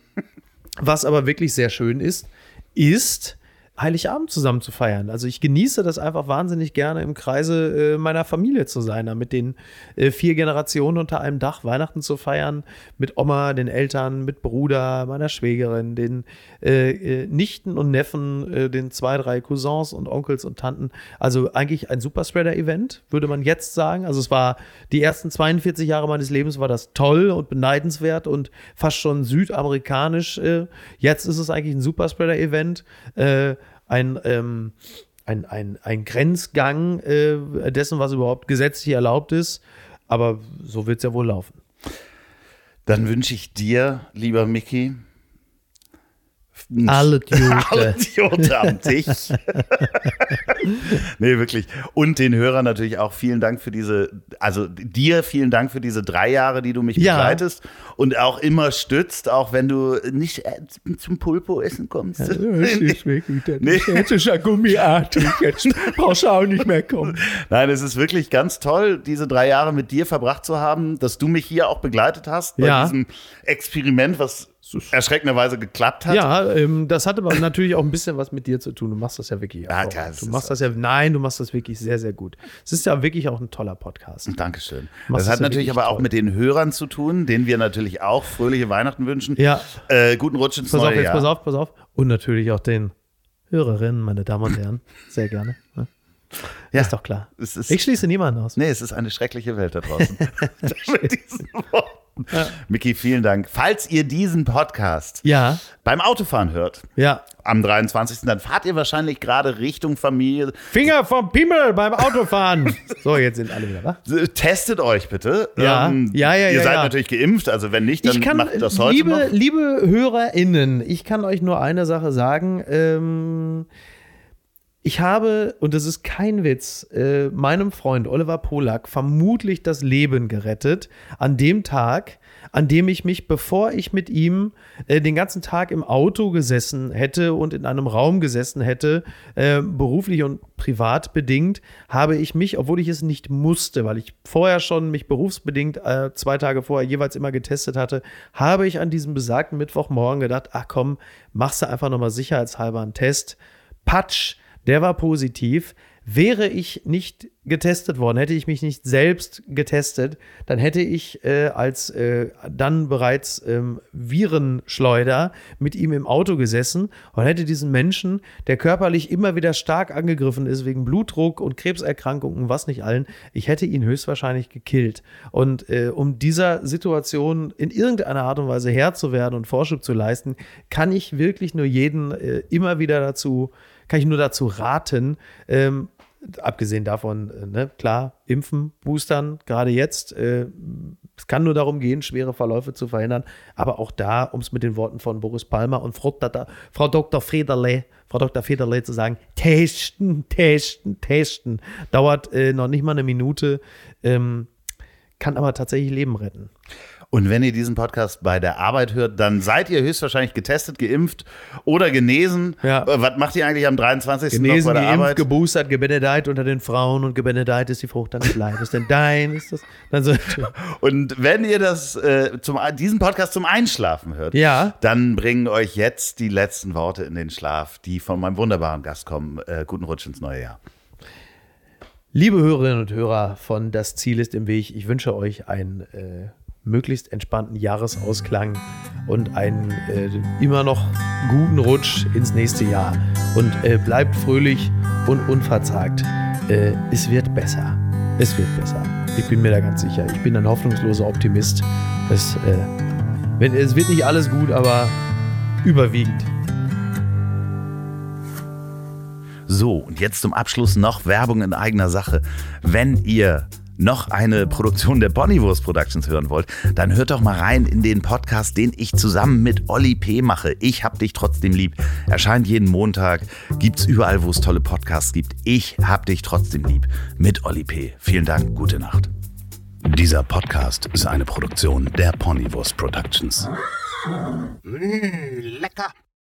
was aber wirklich sehr schön ist, ist, Heiligabend zusammen zu feiern. Also ich genieße das einfach wahnsinnig gerne im Kreise äh, meiner Familie zu sein, da mit den äh, vier Generationen unter einem Dach Weihnachten zu feiern, mit Oma, den Eltern, mit Bruder, meiner Schwägerin, den äh, äh Nichten und Neffen, äh, den zwei, drei Cousins und Onkels und Tanten. Also eigentlich ein Superspreader-Event, würde man jetzt sagen. Also es war die ersten 42 Jahre meines Lebens war das toll und beneidenswert und fast schon südamerikanisch. Äh, jetzt ist es eigentlich ein Superspreader-Event ein, ähm, ein, ein, ein Grenzgang äh, dessen, was überhaupt gesetzlich erlaubt ist. Aber so wird es ja wohl laufen. Dann wünsche ich dir, lieber Mickey, alle Idioten. Alle Idioten am Tisch. nee, wirklich. Und den Hörern natürlich auch vielen Dank für diese, also dir vielen Dank für diese drei Jahre, die du mich ja. begleitest und auch immer stützt, auch wenn du nicht äh, zum Pulpo-Essen kommst. Ja, das ist wirklich, das nee. jetzt ist ja gummiartig, jetzt brauchst du auch nicht mehr kommen. Nein, es ist wirklich ganz toll, diese drei Jahre mit dir verbracht zu haben, dass du mich hier auch begleitet hast bei ja. diesem Experiment, was erschreckenderweise geklappt hat. Ja, ähm, das hat aber natürlich auch ein bisschen was mit dir zu tun. Du machst das ja wirklich. Ja, klar, du machst das ja, nein, du machst das wirklich sehr, sehr gut. Es ist ja wirklich auch ein toller Podcast. Dankeschön. Das hat natürlich aber toll. auch mit den Hörern zu tun, denen wir natürlich auch fröhliche Weihnachten wünschen. Ja. Äh, guten Rutsch ins pass neue auf, jetzt, Jahr. Pass auf, pass auf. Und natürlich auch den Hörerinnen, meine Damen und Herren. Sehr gerne. Ne? Ja, ist doch klar. Ist, ich schließe niemanden aus. Nee, es ist eine schreckliche Welt da draußen. mit diesen Worten. Ja. Miki, vielen Dank. Falls ihr diesen Podcast ja. beim Autofahren hört, ja. am 23., dann fahrt ihr wahrscheinlich gerade Richtung Familie. Finger vom Pimmel beim Autofahren. so, jetzt sind alle wieder wach. Testet euch bitte. Ja, ähm, ja, ja. Ihr ja, seid natürlich geimpft, also wenn nicht, dann kann, macht das heute liebe, noch. Liebe HörerInnen, ich kann euch nur eine Sache sagen. Ähm, ich habe, und das ist kein Witz, äh, meinem Freund Oliver Polak vermutlich das Leben gerettet an dem Tag, an dem ich mich, bevor ich mit ihm äh, den ganzen Tag im Auto gesessen hätte und in einem Raum gesessen hätte, äh, beruflich und privat bedingt, habe ich mich, obwohl ich es nicht musste, weil ich vorher schon mich berufsbedingt äh, zwei Tage vorher jeweils immer getestet hatte, habe ich an diesem besagten Mittwochmorgen gedacht, ach komm, machst du einfach nochmal sicherheitshalber einen Test. Patsch, der war positiv. Wäre ich nicht getestet worden, hätte ich mich nicht selbst getestet, dann hätte ich äh, als äh, dann bereits ähm, Virenschleuder mit ihm im Auto gesessen und hätte diesen Menschen, der körperlich immer wieder stark angegriffen ist wegen Blutdruck und Krebserkrankungen, was nicht allen, ich hätte ihn höchstwahrscheinlich gekillt. Und äh, um dieser Situation in irgendeiner Art und Weise Herr zu werden und Vorschub zu leisten, kann ich wirklich nur jeden äh, immer wieder dazu kann ich nur dazu raten, ähm, abgesehen davon, äh, ne, klar, impfen, boostern, gerade jetzt. Äh, es kann nur darum gehen, schwere Verläufe zu verhindern. Aber auch da, um es mit den Worten von Boris Palmer und Frau, Frau Dr. Federle, Frau Dr. Federle zu sagen, testen, testen, testen. Dauert äh, noch nicht mal eine Minute, ähm, kann aber tatsächlich Leben retten. Und wenn ihr diesen Podcast bei der Arbeit hört, dann seid ihr höchstwahrscheinlich getestet, geimpft oder genesen. Ja. Äh, was macht ihr eigentlich am 23. Genesen, noch bei der geimpft, Arbeit? geboostert, gebenedeit unter den Frauen und gebenedeit ist die Frucht deines Leibes. Denn dein ist das. Dann so, und wenn ihr das, äh, zum, diesen Podcast zum Einschlafen hört, ja. dann bringen euch jetzt die letzten Worte in den Schlaf, die von meinem wunderbaren Gast kommen. Äh, guten Rutsch ins neue Jahr. Liebe Hörerinnen und Hörer von Das Ziel ist im Weg, ich wünsche euch ein äh, möglichst entspannten Jahresausklang und einen äh, immer noch guten Rutsch ins nächste Jahr. Und äh, bleibt fröhlich und unverzagt. Äh, es wird besser. Es wird besser. Ich bin mir da ganz sicher. Ich bin ein hoffnungsloser Optimist. Es, äh, wenn, es wird nicht alles gut, aber überwiegend. So, und jetzt zum Abschluss noch Werbung in eigener Sache. Wenn ihr noch eine Produktion der Bonnywurst Productions hören wollt, dann hört doch mal rein in den Podcast, den ich zusammen mit Olli P. mache. Ich hab dich trotzdem lieb. Erscheint jeden Montag, gibt's überall, wo es tolle Podcasts gibt. Ich hab dich trotzdem lieb mit Olli P. Vielen Dank, gute Nacht. Dieser Podcast ist eine Produktion der Ponywurst Productions. Mmh, lecker.